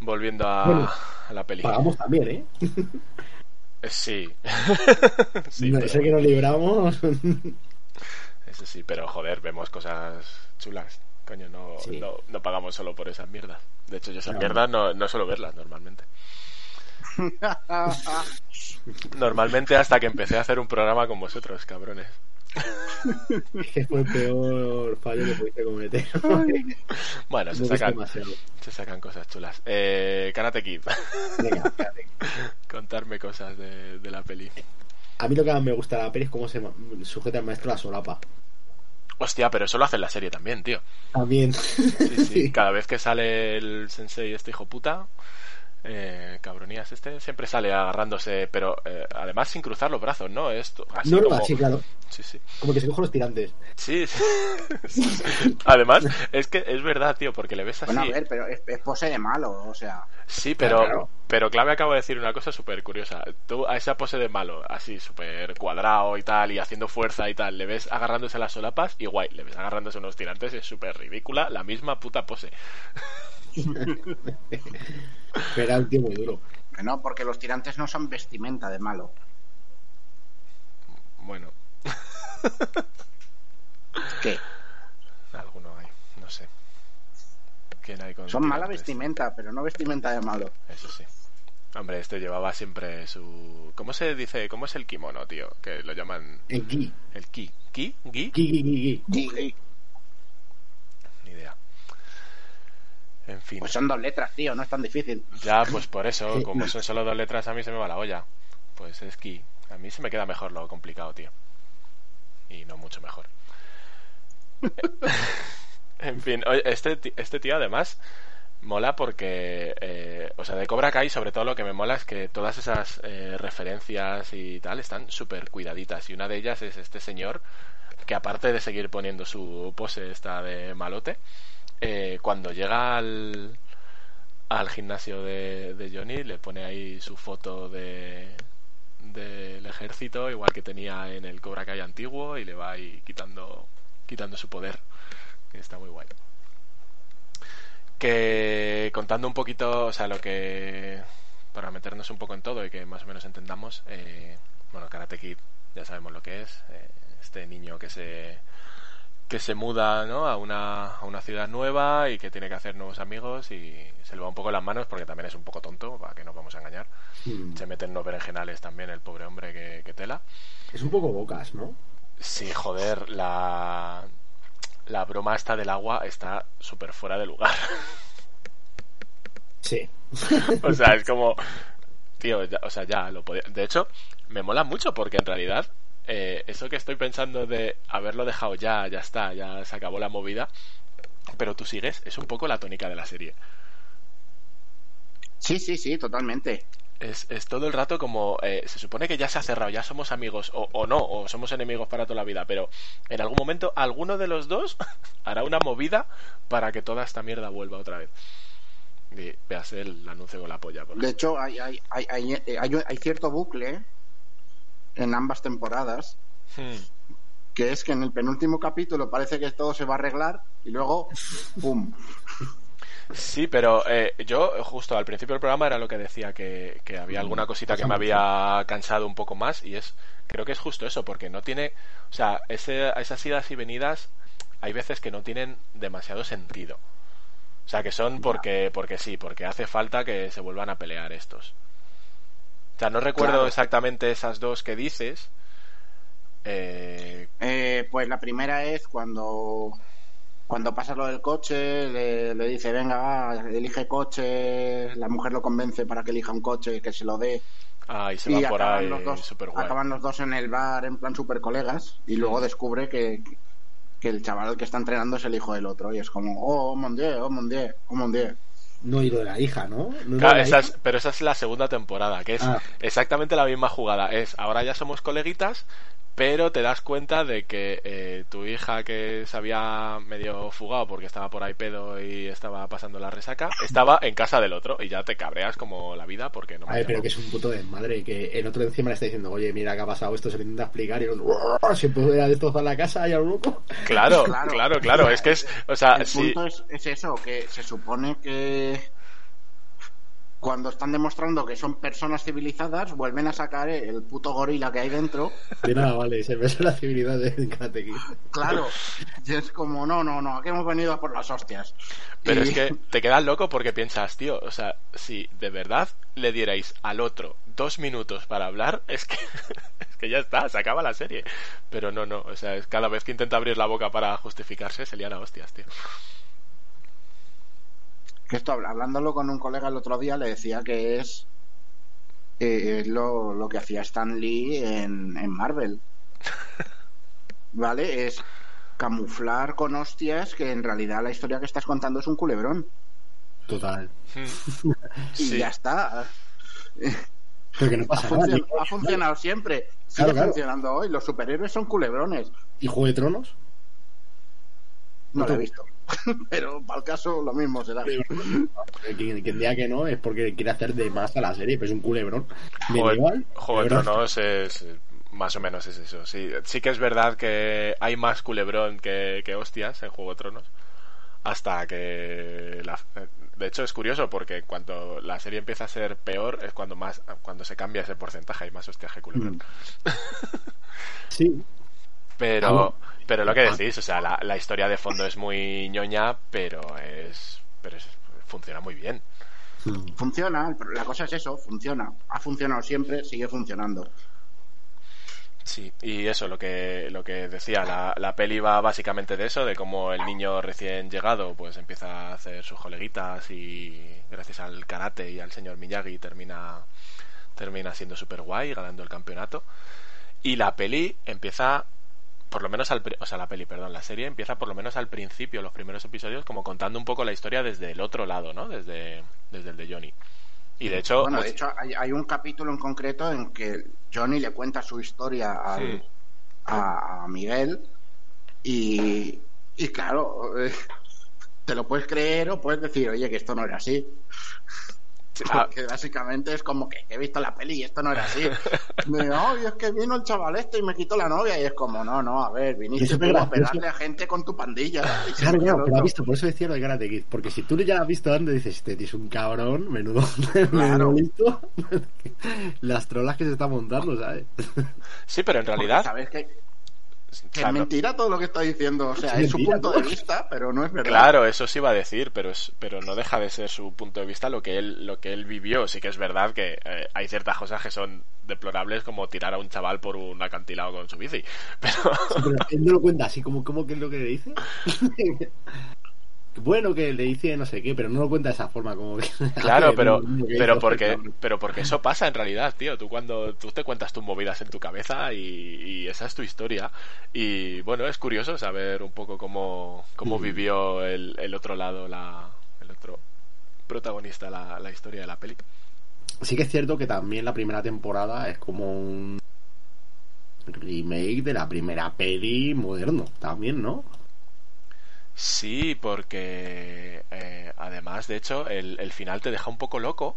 Volviendo a, Bueno, a la peli. Pagamos también, ¿eh? Eh, Sí. sí, no, pero- sé que nos libramos. Eso sí, pero joder, vemos cosas chulas. Coño, no, Sí. no, no pagamos solo por esas mierdas. De hecho, yo esas No. mierdas no, no suelo verlas normalmente. Normalmente hasta que empecé a hacer un programa con vosotros, cabrones. que fue el peor fallo que pudiste cometer. Bueno, se sacan, se sacan cosas chulas. Eh, Karate Kid. Venga. Contarme cosas de, de la peli. A mí lo que más me gusta de la peli es cómo se sujeta el maestro a la solapa. Hostia, pero eso lo hace en la serie también, tío. También. Sí, sí. Cada vez que sale el sensei este hijo puta, eh, cabronías este, siempre sale agarrándose, pero eh, además sin cruzar los brazos, ¿no? Esto, así No, no, como... así, claro. Sí, sí. Como que se cogen los tirantes. Sí, sí. Además, es que es verdad, tío, porque le ves así. Bueno, a ver, pero es, es pose de malo, o sea. Sí, pero, Claro. pero Clave acaba de decir una cosa súper curiosa. Tú a esa pose de malo, así súper cuadrado y tal, y haciendo fuerza y tal, le ves agarrándose a las solapas y guay, le ves agarrándose a unos tirantes, es súper ridícula, la misma puta pose. Pero era un tío muy duro. Que no, porque los tirantes no son vestimenta de malo. Bueno, ¿Qué? alguno hay, no sé. ¿Quién hay con Son mala vestimenta, pero no vestimenta de malo. Eso sí. Hombre, este llevaba siempre su... ¿Cómo se dice? ¿Cómo es el kimono, tío? Que lo llaman El ki. el ki. ¿Ki? ¿Gi? Ki, ki, ki, ki. Sí, sí. Ni idea. En fin. Pues son dos letras, tío, no es tan difícil. Ya, pues por eso, como son solo dos letras, a mí se me va la olla. Pues es que a mí se me queda mejor lo complicado, tío. Y no mucho mejor. en fin, oye, este, este tío además mola porque, eh, o sea, de Cobra Kai sobre todo lo que me mola es que todas esas eh, referencias y tal están súper cuidaditas. Y una de ellas es este señor que aparte de seguir poniendo su pose esta de malote, eh, cuando llega al, al gimnasio de, Johnny le pone ahí su foto de del ejército igual que tenía en el Cobra Kai antiguo y le va ahí quitando quitando su poder. Está muy guay. Que contando un poquito o sea lo que para meternos un poco en todo y que más o menos entendamos eh, bueno Karate Kid ya sabemos lo que es eh, este niño que se que se muda ¿no? a, una, a una ciudad nueva y que tiene que hacer nuevos amigos y se le va un poco las manos porque también es un poco tonto, para que nos vamos a engañar. Mm. Se mete en unos berenjenales también el pobre hombre que, que tela. Es un poco bocas, ¿no? Sí, joder, la, la broma esta del agua está súper fuera de lugar. Sí. o sea, es como... Tío, ya- o sea, ya lo podía... De hecho, me mola mucho porque en realidad eh, eso que estoy pensando de haberlo dejado ya, ya está, ya se acabó la movida, pero tú sigues, es un poco la tónica de la serie. Sí, sí, sí, totalmente. Es, es todo el rato como eh, se supone que ya se ha cerrado, ya somos amigos o, o no, o somos enemigos para toda la vida, pero en algún momento alguno de los dos hará una movida para que toda esta mierda vuelva otra vez. Y veas el anuncio con la polla. por De hecho, hay, hay, hay, hay, eh, hay- hay cierto bucle en ambas temporadas Hmm. que es que en el penúltimo capítulo parece que todo se va a arreglar y luego, ¡pum! Sí, pero eh, yo justo al principio del programa era lo que decía, que, que había alguna cosita que me había cansado un poco más y es, creo que es justo eso, porque no tiene, o sea, ese, esas idas y venidas hay veces que no tienen demasiado sentido. O sea, que son porque, porque sí, porque hace falta que se vuelvan a pelear estos. O sea, no recuerdo Claro. exactamente esas dos que dices. Eh, Eh, pues la primera es cuando cuando pasa lo del coche, le, le dice, venga, va, elige coche, la mujer lo convence para que elija un coche, que se lo dé. ah, y se y va por ahí los, dos, acaban los dos en el bar en plan super colegas y luego descubre que, que el chaval que está entrenando es el hijo del otro y es como, oh, mon dieu, oh, mon dieu, oh, mon dieu. No, y lo de la hija, ¿no? ¿No es lo Claro, esa hija? es- pero esa es la segunda temporada, que es Ah. exactamente la misma jugada. Es ahora ya somos coleguitas, pero te das cuenta de que eh, tu hija que se había medio fugado porque estaba por ahí pedo y estaba pasando la resaca, estaba en casa del otro y ya te cabreas como la vida porque no me A ver, pero que es un puto desmadre. Que el otro encima le está diciendo, oye, mira qué ha pasado esto, se lo intenta explicar y el otro, se puede destrozar la casa y al loco. Claro, Claro. claro, claro, es que es, o sea, el sí, punto es, es eso, que se supone que cuando están demostrando que son personas civilizadas, vuelven a sacar el puto gorila que hay dentro. De nada, vale, se ve la civilidad de Karate Kid. Claro, y es como, no, no, no, aquí hemos venido a por las hostias. Pero Y- es que te quedas loco porque piensas, tío, o sea, si de verdad le dierais al otro dos minutos para hablar, es que, es que ya está, se acaba la serie. Pero no, no, o sea, es cada vez que intenta abrir la boca para justificarse, se lían a hostias, tío. Que esto, habl- hablándolo con un colega el otro día, le decía que es, eh, es lo, lo que hacía Stan Lee en, en Marvel. ¿Vale? Es camuflar con hostias que en realidad la historia que estás contando es un culebrón. Total. Hmm. Y Sí. ya está. Pero que no Ha, pasa nada. funcionado, ni- ha funcionado siempre. Sigue Claro, claro. funcionando hoy. Los superhéroes son culebrones. ¿Y Juego de Tronos? No lo he visto. Pero para el caso lo mismo será. Quien, quien diga que no es porque quiere hacer de más a la serie, pero es un culebrón. Juego, Medieval, Juego de culebrón. Tronos es más o menos es eso. Sí, sí que es verdad que hay más culebrón que, que hostias en Juego de Tronos. Hasta que la- de hecho es curioso porque cuando la serie empieza a ser peor es cuando más cuando se cambia ese porcentaje hay más hostias que culebrón. Mm. Sí, Pero, Ah, bueno. Pero lo que Ah. decís, o sea, la, la historia de fondo es muy ñoña, pero es, pero es- funciona muy bien. Funciona. pero La cosa es eso. Funciona. Ha funcionado siempre. Sigue funcionando. Sí, y eso, lo que, lo que decía, la, la peli va básicamente de eso, de cómo el niño recién llegado pues empieza a hacer sus coleguitas y gracias al karate y al señor Miyagi termina, termina siendo super guay, ganando el campeonato. Y la peli empieza, por lo menos al, o sea, la peli, perdón, la serie empieza por lo menos al principio, los primeros episodios, como contando un poco la historia desde el otro lado, ¿no? Desde, desde el de Johnny. Y de hecho, Bueno, de hecho, hay, hay un capítulo en concreto en que Johnny le cuenta su historia al- Sí. a, a Miguel y, y claro, te lo puedes creer o puedes decir, oye, que esto no era así. Ah, Porque básicamente es como que he visto la peli y esto no era así. Me digo, "Ay, es que vino el chaval este y me quitó la novia. Y es como, no, no, a ver, viniste tú a pegarle a gente con tu pandilla. Claro, claro, pero ha visto, por eso decía lo de Karate Kid, porque si tú ya has visto antes, dices, este tío es un cabrón, menudo, Claro. menudo las trolas que se está montando, ¿sabes? sí, pero en Porque realidad... sabes que, que claro. es mentira todo lo que está diciendo. O sea, Es es su mentira, punto ¿no? de vista, pero no es verdad. Claro, eso sí iba a decir, pero es, pero no deja de ser su punto de vista lo que él, lo que él vivió. Sí que es verdad que eh, hay ciertas cosas que son deplorables como tirar a un chaval por un acantilado con su bici. Pero Sí, pero él no lo cuenta así, como, como que es lo que le dice. bueno, que le dice no sé qué, pero no lo cuenta de esa forma, como que... claro, pero, pero porque, pero porque eso pasa en realidad, tío. Tú cuando tú te cuentas tus movidas en tu cabeza y, y esa es tu historia. Y bueno, es curioso saber un poco cómo, cómo Mm. vivió el, el otro lado, la, el otro protagonista, la, la historia de la peli. Sí que es cierto que también la primera temporada es como un remake de la primera peli moderno, también, ¿no? Sí, porque eh, además, de hecho, el, el final te deja un poco loco,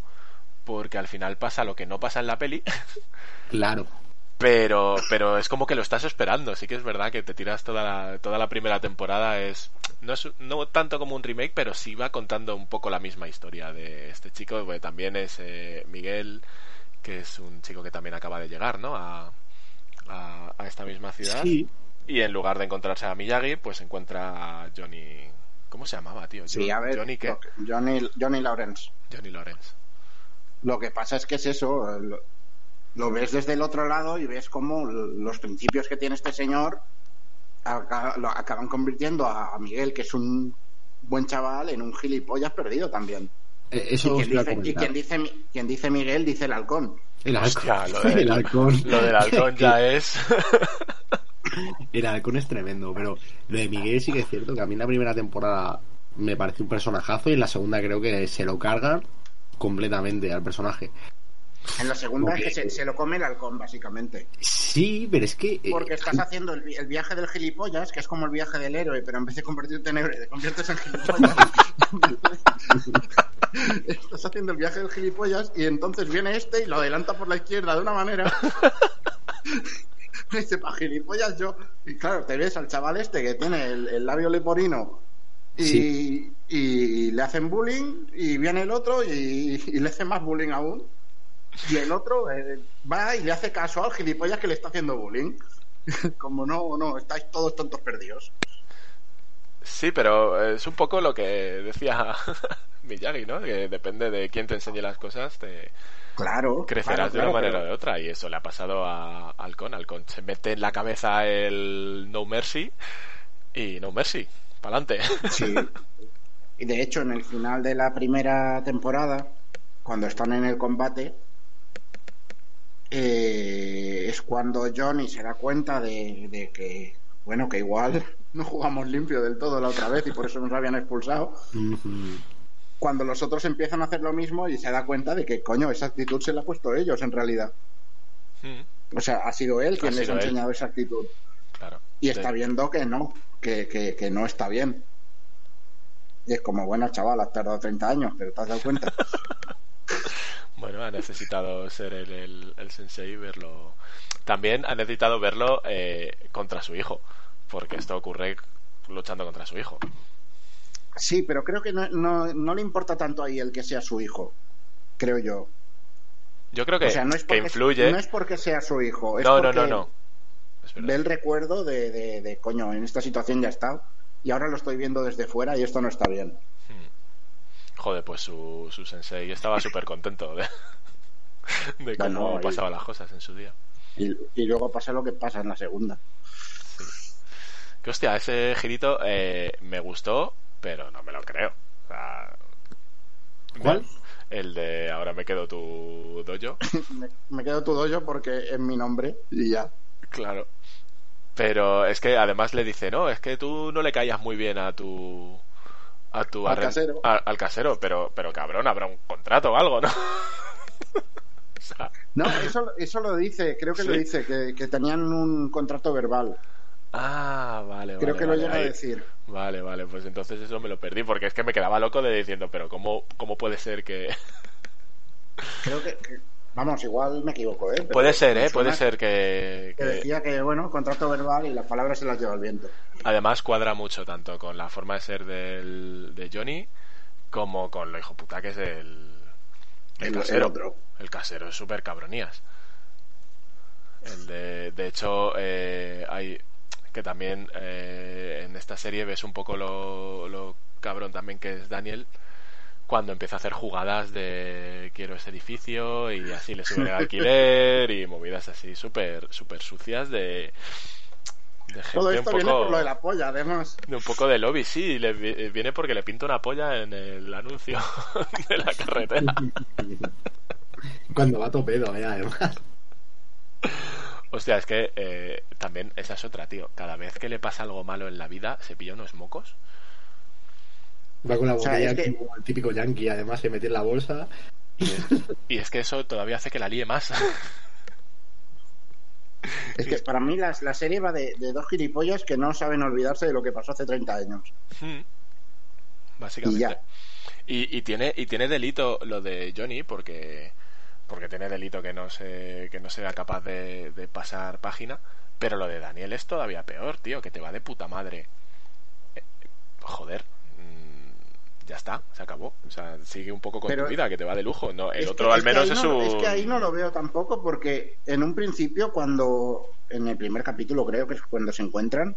porque al final pasa lo que no pasa en la peli, Claro. pero, pero es como que lo estás esperando. Sí que es verdad que te tiras toda la, toda la primera temporada, es no, es no tanto como un remake, pero sí va contando un poco la misma historia de este chico, que también es eh, Miguel, que es un chico que también acaba de llegar, ¿no? A, a, a esta misma ciudad. Sí, Y en lugar de encontrarse a Miyagi, pues encuentra a Johnny. ¿Cómo se llamaba, tío? Sí, Jo- a ver, Johnny qué? lo que- Johnny, Johnny Lawrence. Johnny Lawrence. Lo que pasa es que es eso, lo, lo ves desde el otro lado y ves cómo los principios que tiene este señor lo acaban convirtiendo a, a Miguel, que es un buen chaval, en un gilipollas perdido también. eh, Y eso os quien, dice, y quien dice, Mi- quien dice Miguel dice el halcón. El halcón. Hostia, lo, de- el halcón. lo del halcón ya es. El halcón es tremendo, pero lo de Miguel sí que es cierto que a mí en la primera temporada me parece un personajazo y en la segunda creo que se lo cargan completamente al personaje. En la segunda es que se, se lo come el halcón, básicamente. Sí, pero es que... eh, Porque estás haciendo el, el viaje del gilipollas, que es como el viaje del héroe, pero en vez de convertirte en héroe, te conviertes en gilipollas. estás haciendo el viaje del gilipollas y entonces viene este y lo adelanta por la izquierda de una manera. Dice, pa' gilipollas yo. Y claro, te ves al chaval este que tiene el, el labio leporino Y, Sí. y le hacen bullying y viene el otro y, y le hace más bullying aún. Y el otro eh, va y le hace caso al gilipollas que le está haciendo bullying. Como no, no, estáis todos tontos perdidos. Sí, pero es un poco lo que decía Miyagi, ¿no? Que depende de quién te enseñe las cosas, te Claro. crecerás claro, de una claro, manera o de otra. Y eso le ha pasado a Alcon. Alcon se mete en la cabeza el No Mercy y No Mercy. Pa'lante. Sí. Y de hecho, en el final de la primera temporada, cuando están en el combate, eh, es cuando Johnny se da cuenta de, de que, bueno, que igual no jugamos limpio del todo la otra vez y por eso nos habían expulsado. Cuando los otros empiezan a hacer lo mismo y se da cuenta de que, coño, esa actitud se la ha puesto ellos en realidad. Mm, O sea, ha sido él quien Ha les ha él. enseñado esa actitud. claro. Y está viendo que no, que, que, que no está bien. Y es como, bueno, chaval, has tardado 30 años, pero te has dado cuenta. Bueno, ha necesitado ser el, el, el sensei y verlo. También ha necesitado verlo eh, contra su hijo, porque esto ocurre luchando contra su hijo. Sí, pero creo que no, no, no le importa tanto ahí el que sea su hijo, creo yo. Yo creo que, o sea, no es que influye. no es porque sea su hijo, es no, no, porque no, no. Ve el recuerdo de, de, de, coño, en esta situación ya está, y ahora lo estoy viendo desde fuera y esto no está bien. Joder, pues su, su sensei estaba súper contento de, cómo pasaban las cosas en su día. Y, y luego pasa lo que pasa en la segunda. Que hostia, ese girito eh, me gustó, pero no me lo creo. O sea, ¿Cuál? El de ahora me quedo tu dojo. me, me quedo tu dojo porque es mi nombre y ya. Claro. Pero es que además le dice, no, es que tú no le caías muy bien a tu... A tu Al arren- casero. a- al casero, pero, pero cabrón, habrá un contrato o algo, ¿no? o sea, No, eso, eso lo dice, creo que lo dice, que, que tenían un contrato verbal. Ah, vale, Creo vale, que vale, lo llega a ahí. decir. Vale, vale, pues entonces eso me lo perdí, porque es que me quedaba loco de diciendo, pero ¿cómo, cómo puede ser que... Creo que, que- vamos, igual me equivoco, ¿eh? Pero puede ser, ¿eh? Puede ser que... Que que- decía que, bueno, contrato verbal y las palabras se las lleva el viento. Además cuadra mucho tanto con la forma de ser del, de Johnny como con lo hijo puta que es el, el, El- casero. el otro. El casero es súper cabronías. El de, de hecho, eh, hay que también eh, en esta serie ves un poco lo, lo cabrón también que es Daniel cuando empieza a hacer jugadas de quiero ese edificio y así le suben el alquiler y movidas así súper súper sucias de, de gente Todo un esto poco viene por lo de la polla, además. de un poco de lobby, sí, le vi- viene porque le pinta una polla en el anuncio de la carretera. Cuando va a topedo, eh, además. Hostia, es que eh, también esa es otra, tío. Cada vez que le pasa algo malo en la vida, se pilla unos mocos. Va con la O sea, botella es que- como el típico yankee, además se mete en la bolsa. Y es que eso todavía hace que la líe más. Es que para mí la, la serie va de, de dos gilipollas que no saben olvidarse de lo que pasó hace 30 años. Hmm. Y Básicamente. ya. Y, y tiene y tiene delito lo de Johnny porque porque tiene delito que no se que no sea capaz de, de pasar página pero lo de Daniel es todavía peor tío que te va de puta madre. Eh, joder mm, ya está se acabó. O sea sigue un poco con Pero- tu vida que te va de lujo. No el otro que- al es que menos es no- un Es que ahí no lo veo tampoco porque en un principio cuando, en el primer capítulo creo que es cuando se encuentran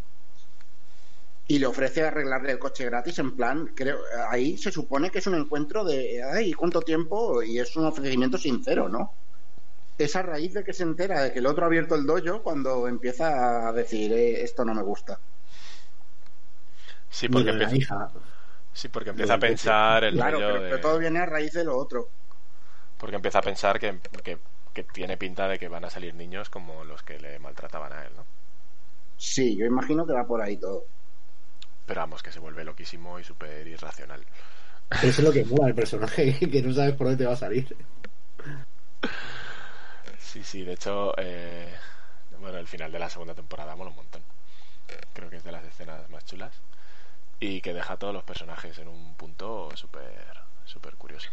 y le ofrece arreglarle el coche gratis en plan, creo, ahí se supone que es un encuentro de, ay, ¿cuánto tiempo? Y es un ofrecimiento sincero, ¿no? Es a raíz de que se entera de que el otro ha abierto el dojo cuando empieza a decir, eh, esto no me gusta. sí porque empieza, hija. sí porque empieza a pensar el Claro, pero, de- pero todo viene a raíz de lo otro. porque empieza a pensar que, que, que tiene pinta de que van a salir niños como los que le maltrataban a él no Sí, yo imagino que va por ahí todo. Pero vamos que se vuelve loquísimo y súper irracional Eso es lo que mola el personaje, que no sabes por dónde te va a salir. Sí, sí, de hecho, eh, bueno, el final de la segunda temporada mola un montón. Creo que es de las escenas más chulas. Y que deja a todos los personajes en un punto súper súper curioso.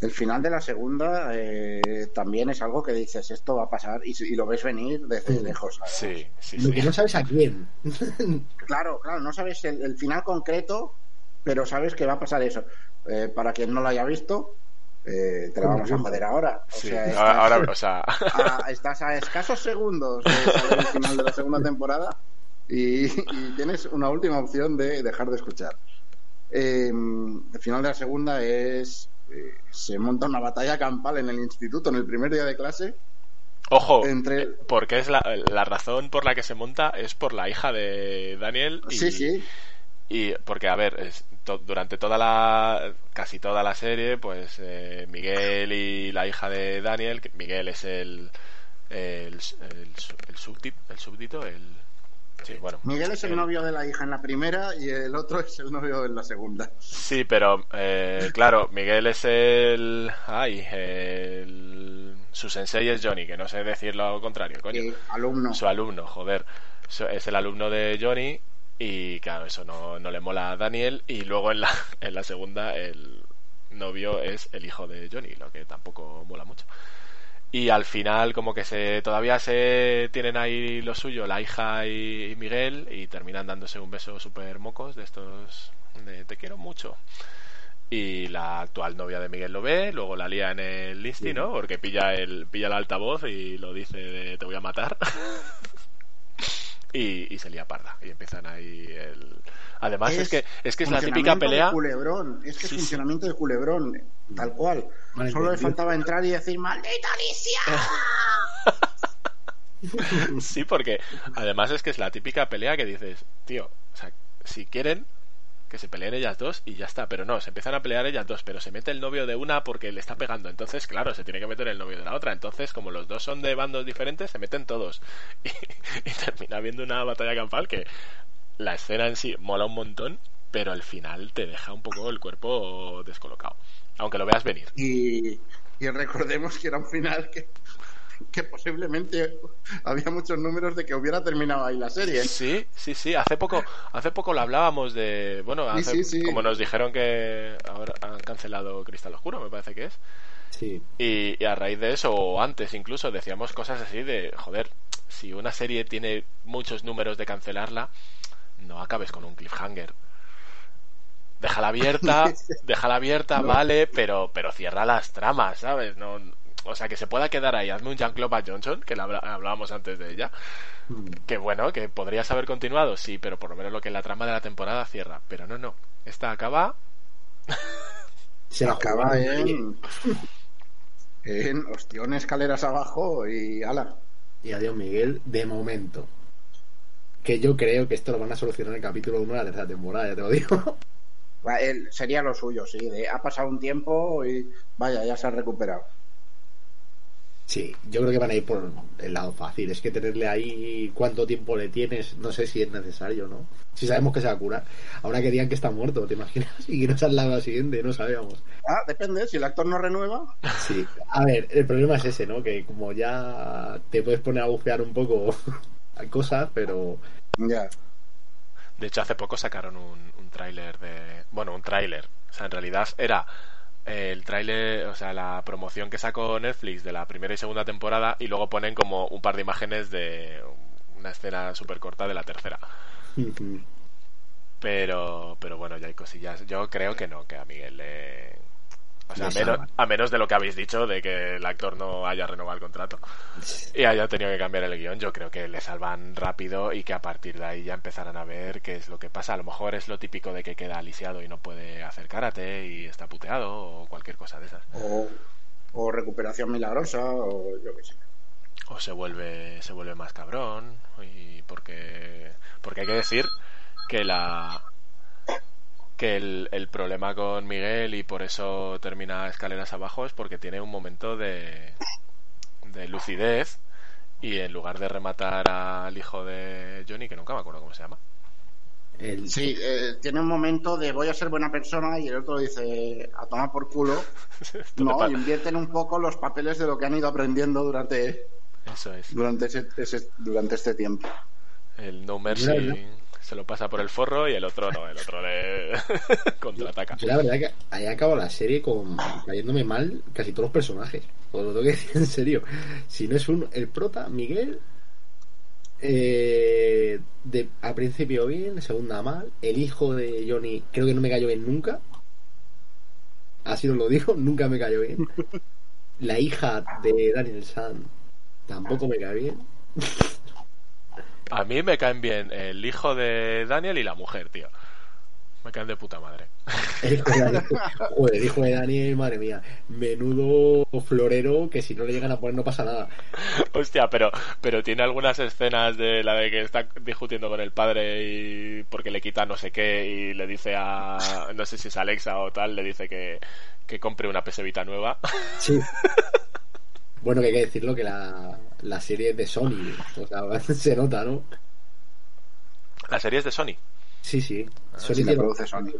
El final de la segunda eh, también es algo que dices, esto va a pasar y, y lo ves venir desde Sí. lejos. ¿sabes? Sí, sí, Lo que sí. no sabes a quién. Claro, claro, no sabes el, el final concreto, pero sabes que va a pasar eso. Eh, para quien no lo haya visto, eh, te lo vamos a joder ahora. O Sí, sea, ahora, estás, ahora, o sea, a, estás a escasos segundos de saber el final de la segunda temporada y, y tienes una última opción de dejar de escuchar. Eh, el final de la segunda es. Eh, se monta una batalla campal en el instituto en el primer día de clase ojo, entre. porque es la, la razón por la que se monta es por la hija de Daniel. Y, Sí, sí. Y porque, a ver, es to- durante toda la, casi toda la serie, pues eh, Miguel y la hija de Daniel, que Miguel es el, el, el, el súbdito, el súbdito, el, sí, bueno. Miguel es el novio de la hija en la primera y el otro es el novio en la segunda. Sí, pero, eh, claro, Miguel es el, ay, el, su sensei es Johnny, que no sé decir lo contrario, coño. Y alumno. Su alumno, joder. Es el alumno de Johnny y claro, eso no, no le mola a Daniel y luego en la, en la segunda el novio es el hijo de Johnny, lo que tampoco mola mucho. Y al final como que se todavía se tienen ahí lo suyo, la hija y, Miguel y terminan dándose un beso súper mocos de estos de te quiero mucho. Y la actual novia de Miguel lo ve, luego la lía en el Insti, ¿no? Porque pilla el, pilla el altavoz y lo dice de te voy a matar. y, y se lía parda. Y empiezan ahí el... Además es, que es que es la típica pelea... De culebrón. Es que es Sí, sí. funcionamiento de culebrón, tal cual. Vale, Solo le faltaba entrar y decir, ¡maldita Alicia! Sí, porque además es que es la típica pelea que dices, tío, o sea, si quieren que se peleen ellas dos y ya está, pero no, se empiezan a pelear ellas dos, pero se mete el novio de una porque le está pegando, entonces claro, se tiene que meter el novio de la otra, entonces como los dos son de bandos diferentes, se meten todos. Y, y termina habiendo una batalla campal que la escena en sí mola un montón, pero al final te deja un poco el cuerpo descolocado, aunque lo veas venir. Y, y recordemos que era un final que, que posiblemente había muchos números de que hubiera terminado ahí la serie. Sí, sí, sí. Hace poco, hace poco lo hablábamos de, bueno, Sí, hace- sí, sí. como nos dijeron que ahora han cancelado Cristal Oscuro, me parece que es. Sí. Y, y a raíz de eso, o antes incluso, decíamos cosas así de, joder, si una serie tiene muchos números de cancelarla, no acabes con un cliffhanger. Déjala abierta, déjala abierta, vale, pero, pero cierra las tramas, ¿sabes? No, o sea, que se pueda quedar ahí. Hazme un Jean-Claude Johnson, que la hablábamos antes de ella. Que bueno, que podrías haber continuado, sí, pero por lo menos lo que es la trama de la temporada cierra. Pero no, no. Esta acaba. Se la Acaba en, en ostión escaleras abajo y ala. Y adiós, Miguel, de momento. Que yo creo que esto lo van a solucionar en el capítulo 1 de la tercera temporada, ya te lo digo. Él- Sería lo suyo, sí. De, ha pasado un tiempo y vaya, ya se ha recuperado. Sí, yo creo que van a ir por el lado fácil. Es que tenerle ahí cuánto tiempo le tienes, no sé si es necesario no. Si sabemos que se va a curar. Ahora que digan que está muerto, ¿te imaginas? Y que no sale la siguiente, no sabíamos. Ah, depende, si el actor no renueva. Sí, a ver, el problema es ese, ¿no? Que como ya te puedes poner a bufear un poco a cosas, pero Ya. De hecho, hace poco sacaron un, un tráiler de. Bueno, un tráiler. O sea, en realidad era eh, el tráiler, o sea, la promoción que sacó Netflix de la primera y segunda temporada y luego ponen como un par de imágenes de una escena súper corta de la tercera. Pero, pero bueno, ya hay cosillas. Yo creo que no, que a Miguel le. O sea, a menos, a menos de lo que habéis dicho de que el actor no haya renovado el contrato y haya tenido que cambiar el guion, yo creo que le salvan rápido y que a partir de ahí ya empezarán a ver qué es lo que pasa. A lo mejor es lo típico de que queda lisiado y no puede hacer karate y está puteado o cualquier cosa de esas. O, o recuperación milagrosa, o yo qué sé. O se vuelve, se vuelve más cabrón y porque, porque hay que decir que la que el, el problema con Miguel y por eso termina escaleras abajo es porque tiene un momento de, de lucidez y en lugar de rematar al hijo de Johnny, que nunca me acuerdo cómo se llama, el, Sí, eh, tiene un momento de voy a ser buena persona y el otro dice a tomar por culo. No, invierten un poco los papeles de lo que han ido aprendiendo durante, eso es, durante, ese, ese- durante este tiempo. el no mercy mira. Se lo pasa por el forro y el otro no, el otro le contraataca. La verdad que ahí acabo la serie con cayéndome mal casi todos los personajes. Os lo tengo que decir en serio. Si no es un el prota, Miguel, eh, de, al principio bien, segunda mal. El hijo de Johnny creo que no me cayó bien nunca. Así os lo digo, nunca me cayó bien. La hija de Daniel San tampoco me cae bien. A mí me caen bien el hijo de Daniel y la mujer, tío. Me caen de puta madre. El hijo de Daniel, joder, el hijo de Daniel, madre mía, menudo florero que si no le llegan a poner no pasa nada. Hostia, pero, pero tiene algunas escenas de la de que está discutiendo con el padre y porque le quita no sé qué y le dice a, no sé si es Alexa o tal, le dice que, que compre una PS Vita nueva. Sí. Bueno, que hay que decirlo que la, la serie es de Sony, o sea, se nota, ¿no? La serie es de Sony. Sí, sí. Sony sí la tiene produce Sony.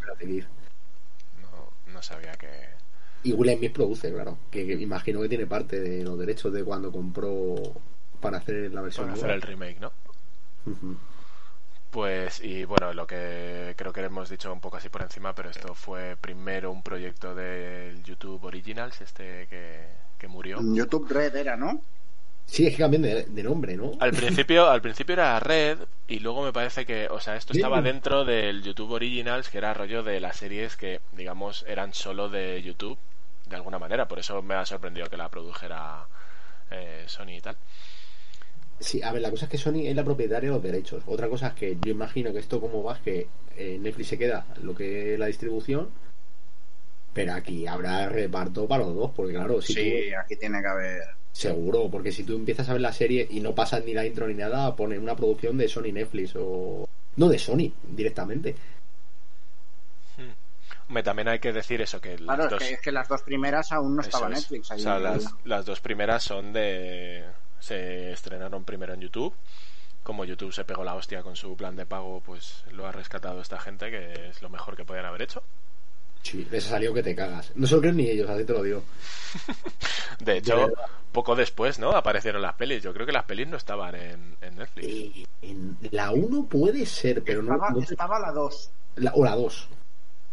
No, no sabía que... Y Will Smith produce, claro. Que, que imagino que tiene parte de los derechos de cuando compró para hacer la versión Para hacer nueva. el remake, ¿no? Pues, y bueno, lo que creo que hemos dicho un poco así por encima, pero esto fue primero un proyecto del YouTube Originals, este que, que murió. YouTube Red era, ¿no? Sí, es que cambian de, de nombre, ¿no? Al principio, al principio era Red y luego me parece que, o sea, esto estaba dentro del YouTube Originals, que era rollo de las series que, digamos, eran solo de YouTube, de alguna manera. Por eso me ha sorprendido que la produjera eh, Sony y tal. Sí, a ver, la cosa es que Sony es la propietaria de los derechos. Otra cosa es que yo imagino que esto como va es que eh, Netflix se queda lo que es la distribución, pero aquí habrá reparto para los dos, porque claro, si sí, tú, aquí tiene que haber. Seguro, porque si tú empiezas a ver la serie y no pasas ni la intro ni nada, ponen una producción de Sony Netflix o no de Sony directamente. Hombre, también hay que decir eso, que las Claro, es dos... que, es que las dos primeras aún no Eso estaba es. Netflix. Ahí O sea, las, las dos primeras son de. Se estrenaron primero en YouTube. Como YouTube se pegó la hostia con su plan de pago, pues lo ha rescatado esta gente, que es lo mejor que podían haber hecho. Sí, les ha salido que te cagas. No se lo creen ni ellos, así te lo digo. De hecho, poco después, ¿no? Aparecieron las pelis. Yo creo que las pelis no estaban en, en Netflix. Eh, en la 1 puede ser, pero no, estaba, no sé- estaba la 2. la, o la 2.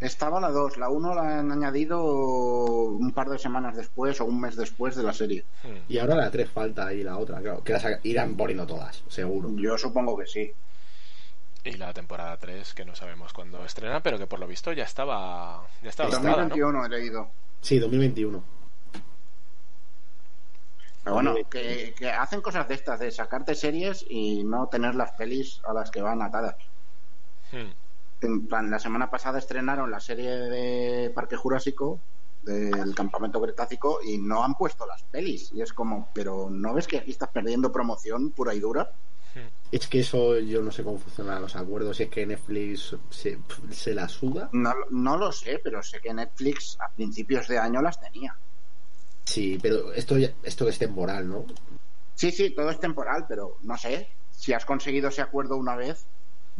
Estaba la 2. La 1 la han añadido un par de semanas después o un mes después de la serie. Hmm. Y ahora la 3 falta ahí la otra, claro. Que las irán poniendo todas, seguro. Yo supongo que sí. Y la temporada 3, que no sabemos cuándo estrena, pero que por lo visto ya estaba. Ya estaba grabada, ¿no? 2021 he leído. Sí, 2021. Pero bueno, que, que hacen cosas de estas, de sacarte series y no tener las pelis a las que van atadas. Hmm. En plan, la semana pasada estrenaron la serie de Parque Jurásico del campamento cretácico y no han puesto las pelis y es como pero no ves que aquí estás perdiendo promoción pura y dura Es que eso yo no sé cómo funcionan los acuerdos. Si es que Netflix se, se la suda. no, no lo sé pero sé que Netflix a principios de año las tenía Sí, pero esto, ya- esto es temporal, ¿no? sí sí todo es temporal pero no sé si has conseguido ese acuerdo una vez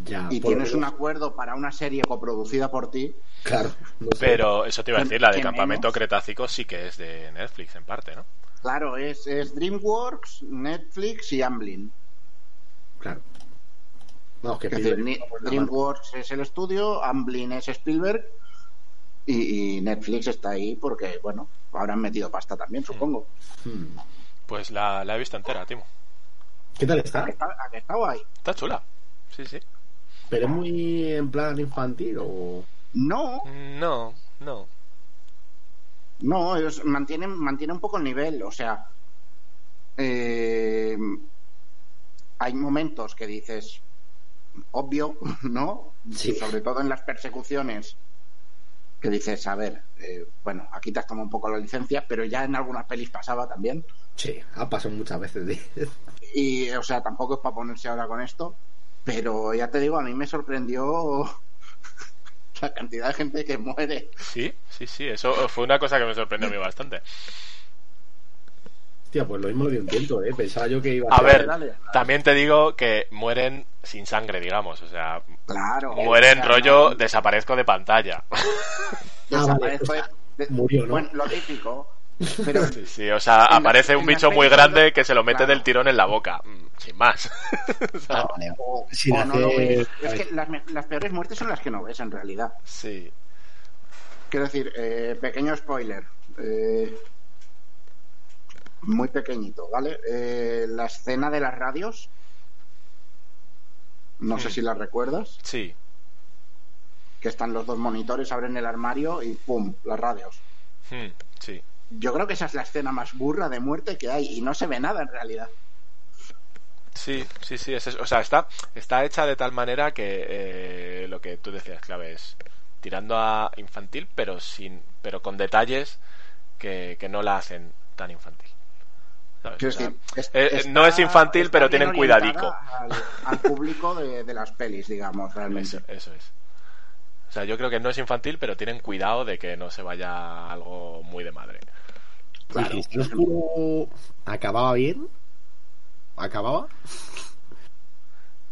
Ya. y tienes un acuerdo para una serie coproducida por ti Claro. no sé. Pero eso te iba a decir, la de ¿Qué Campamento menos? Cretácico sí que es de Netflix en parte, ¿no? claro es, es DreamWorks Netflix y Amblin Claro. Que decir, DreamWorks es el estudio, Amblin es Spielberg y, y Netflix está ahí porque, bueno, habrán metido pasta también, supongo. Hmm. Pues la, la he visto entera, Timo. ¿Qué tal ¿A está? que está, a que está guay? Está chula. Sí, sí. ¿Pero es muy en plan infantil o...? No, No, no. no, ellos mantienen, mantiene un poco el nivel, o sea, eh, hay momentos que dices, obvio, ¿no? Sí. Sobre todo en las persecuciones, que dices, a ver, eh, bueno, aquí te has tomado un poco la licencia, pero ya en algunas pelis pasaba también. Sí, ha pasado muchas veces. de- Y, o sea, tampoco es para ponerse ahora con esto, pero ya te digo, a mí me sorprendió la cantidad de gente que muere. Sí, sí, sí. Eso fue una cosa que me sorprendió a mí bastante. Hostia, pues lo mismo lo di un tiento, ¿eh? Pensaba yo que iba A ser- ver, dale, dale. también te digo que mueren sin sangre, digamos. O sea, Claro. mueren O sea, rollo desaparezco de pantalla. Ah, desaparezco de- de- murió, ¿no? Bueno, lo típico. Pero Sí, sí, o sea, En la- aparece un bicho muy grande que se lo mete claro. del tirón en la boca. Mm, Sin más. O sea, vale. o, Sin o no lo hacer- ves. Es que las, las peores muertes son las que no ves en realidad. sí. Quiero decir, eh, pequeño spoiler. eh, muy pequeñito, ¿vale? Eh, la escena de las radios. No sé Hmm. si la recuerdas. Sí. Que están los dos monitores, abren el armario y ¡pum! Las radios. Mm, Sí. Yo creo que esa es la escena más burra de muerte que hay y no se ve nada en realidad. Sí, sí, sí. es eso. O sea, está, está hecha de tal manera que eh, lo que tú decías, clave, es tirando a infantil, pero sin pero con detalles que, que no la hacen tan infantil. ¿Sabes? Quiero O sea, decir, es- eh, está- no es infantil, pero tienen cuidadico. Al, al público de, de las pelis, digamos, realmente. Eso, eso es. O sea, yo creo que no es infantil, pero tienen cuidado de que no se vaya algo muy de madre. ¿El Cristal Oscuro acababa bien? ¿Acababa?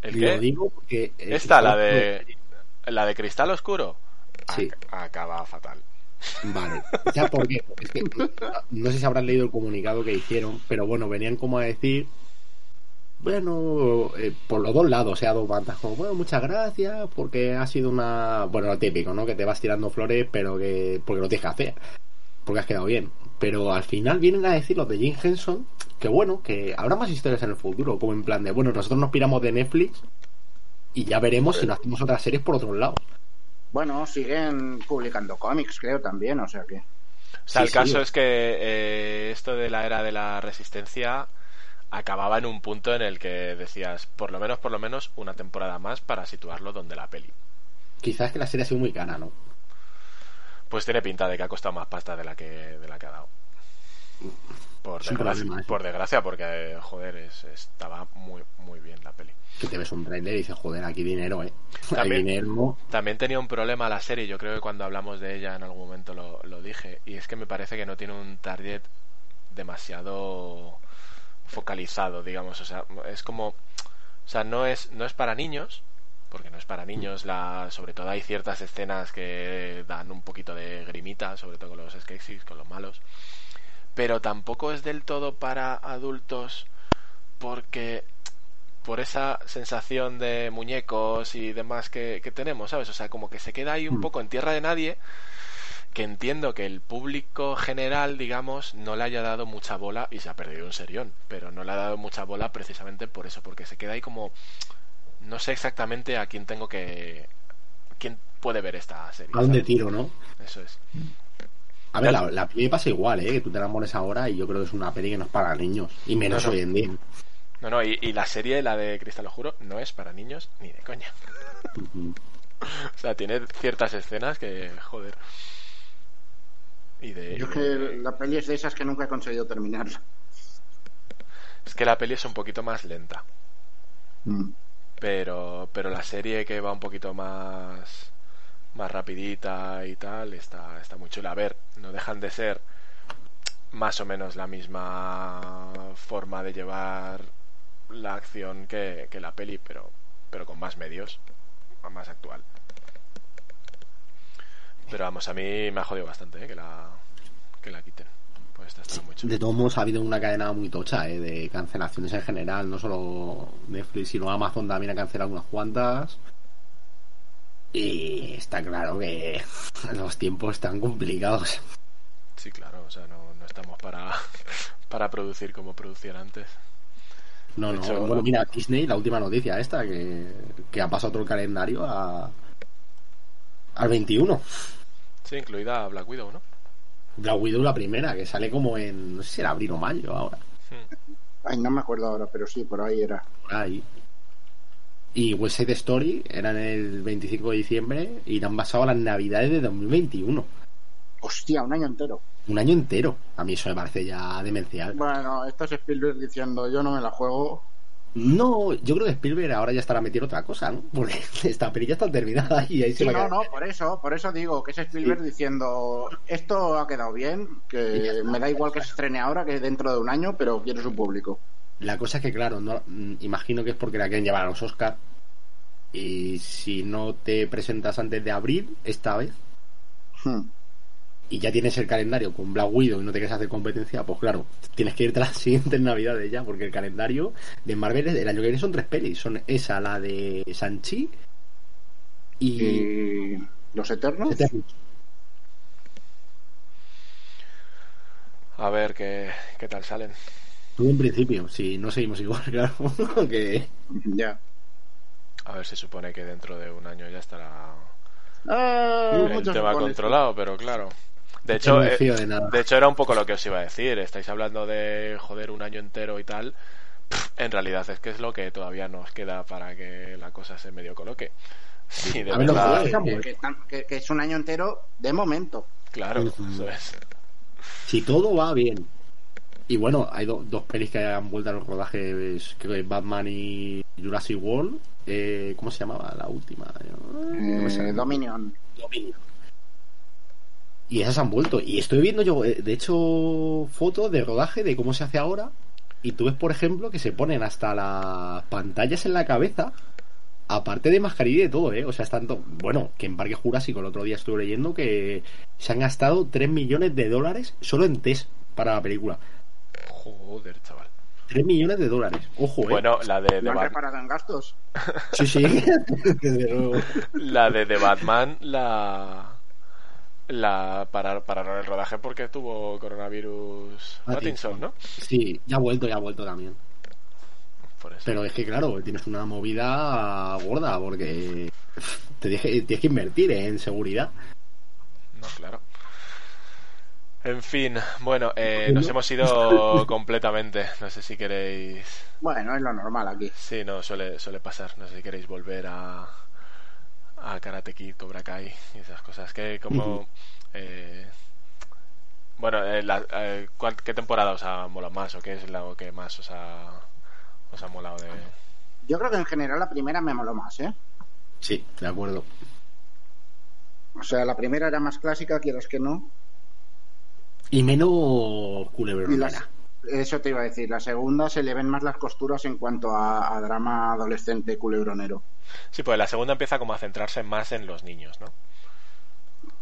¿El qué? Lo digo porque... el Esta, la de Oscuro- la de cristal oscuro, Sí. ac- acaba fatal. Vale. ¿Sabes por qué? Es que no sé si habrán leído el comunicado que hicieron, pero bueno, venían como a decir, bueno, eh, por los dos lados, o sea, dos bandas, como, bueno, muchas gracias, porque ha sido una, bueno, lo típico, ¿no? Que te vas tirando flores, pero que, porque lo tienes que hacer, porque has quedado bien. Pero al final vienen a decir los de Jim Henson, que bueno, que habrá más historias en el futuro, como en plan de, bueno, nosotros nos piramos de Netflix y ya veremos si nos hacemos otras series por otros lados. Bueno, siguen publicando cómics, creo también, o sea que. O sea, Sí, el caso sí. es que eh, esto de la era de la resistencia acababa en un punto en el que decías, por lo menos, por lo menos, una temporada más para situarlo donde la peli. Quizás que la serie ha sido muy cara, ¿no? Pues tiene pinta de que ha costado más pasta de la que, de la que ha dado. Por Es un desgracia, problema, ¿eh? por desgracia, porque, joder, es- estaba muy, muy bien la peli. Que te ves un trailer y dices, joder, aquí dinero, ¿eh? Hay También- dinero. También tenía un problema la serie, yo creo que cuando hablamos de ella en algún momento lo, lo dije, y es que me parece que no tiene un target demasiado focalizado, digamos, o sea, es como, o sea, no es, no es para niños, porque no es para niños, la, sobre todo hay ciertas escenas que dan un poquito de grimita, sobre todo con los skeksis, con los malos, pero tampoco es del todo para adultos porque por esa sensación de muñecos y demás que, que tenemos, ¿sabes? O sea, como que se queda ahí un Mm. poco en tierra de nadie, que entiendo que el público general, digamos, no le haya dado mucha bola y se ha perdido un serión, pero no le ha dado mucha bola precisamente por eso, porque se queda ahí como no sé exactamente a quién tengo que quién puede ver esta serie. A dónde ¿sabes? tiro, ¿no? Eso es. A ver, la, la peli pasa igual, ¿eh? Que tú te enamores ahora y yo creo que es una peli que no es para niños. Y menos No, no. hoy en día. No, no, y, y la serie, la de Cristal, lo juro, no es para niños ni de coña. O sea, tiene ciertas escenas que, joder. Y de, Yo es que la peli es de esas que nunca he conseguido terminarla. es que la peli es un poquito más lenta. Mm. Pero, pero la serie que va un poquito más más rapidita y tal está, está muy chula. A ver, no dejan de ser más o menos la misma forma de llevar la acción que, que la peli, pero, pero con más medios, más actual. Pero vamos, a mí me ha jodido bastante ¿eh? que la que la quiten. Pues está muy chula. De todos modos, ha habido una cadena muy tocha, ¿eh? De cancelaciones en general. No solo Netflix, sino Amazon también ha cancelado unas cuantas. Y está claro que los tiempos están complicados. Sí, claro, o sea, no, no estamos para, para producir como producían antes. No, De no. hecho, bueno, mira, Disney, la última noticia esta, que, que ha pasado otro calendario a, al 21. Sí, incluida Black Widow, ¿no? Black Widow la primera, que sale como en, no sé si era abril o mayo ahora. Hmm. Ay, no me acuerdo ahora, pero sí, por ahí era. Por ahí. Y West Side Story era en el 25 de diciembre y la han basado a las navidades de 2021. Hostia, un año entero. Un año entero. A mí eso me parece ya demencial. Bueno, esto es Spielberg diciendo yo no me la juego. No, yo creo que Spielberg ahora ya estará metiendo otra cosa, ¿no? Porque esta peli ya está terminada y ahí se Sí, va a no, no, por eso, por eso digo que es Spielberg Sí. diciendo esto ha quedado bien, que me da igual que se estrene ahora que dentro de un año, pero quiero su público. La cosa es que, claro, no, mm, imagino que es porque la quieren llevar a los Oscars. Y si no te presentas antes de abril, esta vez, Hmm. y ya tienes el calendario con Black Widow y no te quieres hacer competencia, pues claro, tienes que irte a las siguientes navidades ya, porque el calendario de Marvel el año que viene son tres pelis. Son esa, la de Sanchi y... ¿Y los Eternos? Eternals. A ver qué, qué tal salen. Todo en principio, si no seguimos igual, claro, que... Ya. A ver, se supone que dentro de un año ya estará Ah, el tema controlado, pero claro. De No hecho, eh, de hecho era un poco lo que os iba a decir. Estáis hablando de joder un año entero y tal. Pff, En realidad es que es lo que todavía nos queda para que la cosa se medio coloque. Sí, de A ver, lo verdad. que- Que, que es un año entero de momento. Claro, eso es. Si todo va bien. Y bueno, hay do- dos pelis que han vuelto a los rodajes, creo que Batman y Jurassic World. Eh, ¿Cómo se llamaba la última? Eh. Dominion. Dominion. Y esas han vuelto. Y estoy viendo yo, eh, de hecho, fotos de rodaje de cómo se hace ahora. Y tú ves, por ejemplo, que se ponen hasta las pantallas en la cabeza. Aparte de mascarilla y de todo, ¿eh? O sea, están to- Bueno, que en Parque Jurásico el otro día estuve leyendo que se han gastado 3 millones de dólares solo en test para la película. Joder, chaval. 3 millones de dólares. Ojo, ¿eh? Bueno, la de, de Lo han reparado en gastos. Sí, sí. Desde luego. la de The Batman la la parar, pararon el rodaje porque tuvo coronavirus Pattinson, ¿no? Sí, ya ha vuelto, ya ha vuelto también. Por eso. Pero es que, claro, tienes una movida gorda porque te tienes que invertir en seguridad. No, claro. En fin, bueno, eh, nos hemos ido completamente. No sé si queréis. Bueno, es lo normal aquí. Sí, no, suele, suele pasar. No sé si queréis volver a. a Karate Kid, Cobra Kai y esas cosas. Que como. eh, bueno, eh, la- eh, ¿cuál- ¿qué temporada os ha molado más? ¿O qué es lo que más os ha. os ha molado de. Yo creo que en general la primera me moló más, ¿eh? Sí, de acuerdo. O sea, la primera era más clásica, quieras que no. Y menos culebronera. eso te iba a decir. La segunda se le ven más las costuras en cuanto a, a drama adolescente culebronero. Sí, pues la segunda empieza como a centrarse más en los niños, ¿no?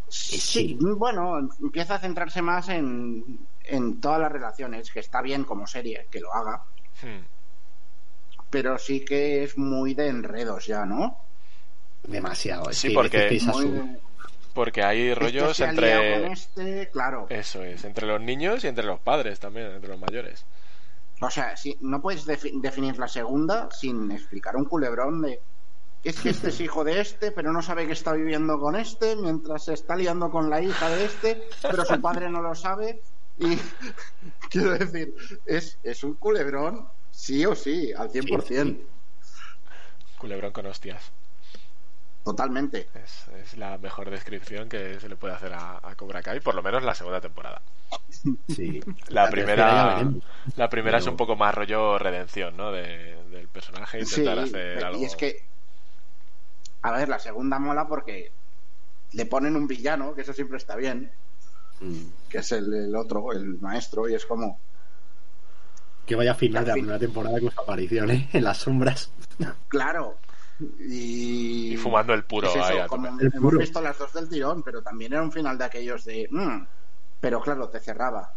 Sí, bueno, empieza a centrarse más en, en todas las relaciones, que está bien como serie, que lo haga, Hmm. pero sí que es muy de enredos ya, ¿no? Demasiado. Es Sí, que porque- que Porque hay este rollos entre. con este, claro. Eso es, entre los niños y entre los padres también, entre los mayores. O sea, si, no puedes defi- definir la segunda sin explicar un culebrón de es que este es hijo de este, pero no sabe que está viviendo con este, mientras se está liando con la hija de este, pero su padre no lo sabe. Y quiero decir, es, es un culebrón, sí o sí, al 100%. Culebrón con hostias. Totalmente. Es, es la mejor descripción que se le puede hacer a, a Cobra Kai, por lo menos la segunda temporada. Sí. La, primera, la primera es un poco más rollo redención, ¿no? De- del personaje, Sí, intentar hacer algo. y es que, a ver, la segunda mola porque le ponen un villano, que eso siempre está bien, Mm. que es el, el otro, el maestro, y es como, Que vaya a final de la fin. primera temporada con su aparición, ¿eh? En las sombras. claro. Y, Y fumando el puro es eso, como. El hemos puro. visto las dos del tirón, pero también era un final de aquellos de, "Mm", pero claro, te cerraba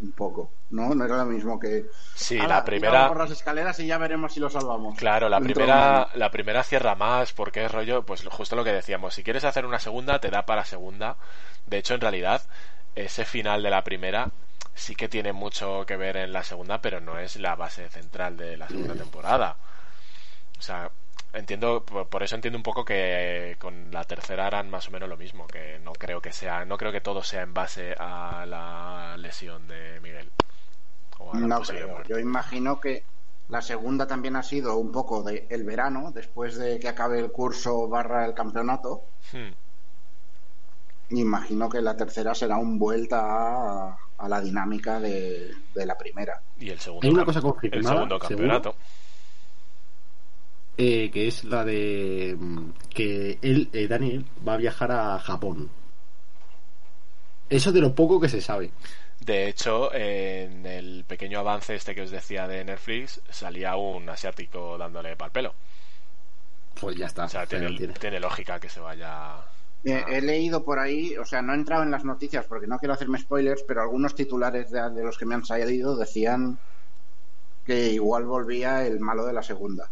un poco, ¿no? No era lo mismo que, Sí, "Ala, la primera. por las escaleras y ya veremos si lo salvamos. Claro, la primera, la primera cierra más porque es rollo, pues justo lo que decíamos, si quieres hacer una segunda, te da para segunda. De hecho, en realidad, ese final de la primera sí que tiene mucho que ver en la segunda, pero no es la base central de la segunda temporada. O sea, entiendo, por, por eso entiendo un poco que con la tercera harán más o menos lo mismo, que no creo que sea, no creo que todo sea en base a la lesión de Miguel. O a la No creo. Yo imagino que la segunda también ha sido un poco de el verano, después de que acabe el curso barra el campeonato. Hmm. Imagino que la tercera será un vuelta a, a la dinámica de, de la primera. Y el segundo, Hay una cosa el seguro. Eh, que es la de mm, que él, eh, Daniel, va a viajar a Japón. Eso es de lo poco que se sabe. De hecho, en el pequeño avance este que os decía de Netflix, salía un asiático dándole pal pelo. Pues ya está. O sea, pero tiene, tiene. tiene lógica que se vaya Eh, he leído por ahí, o sea, no he entrado en las noticias porque no quiero hacerme spoilers, pero algunos titulares de, de los que me han salido decían que igual volvía el malo de la segunda.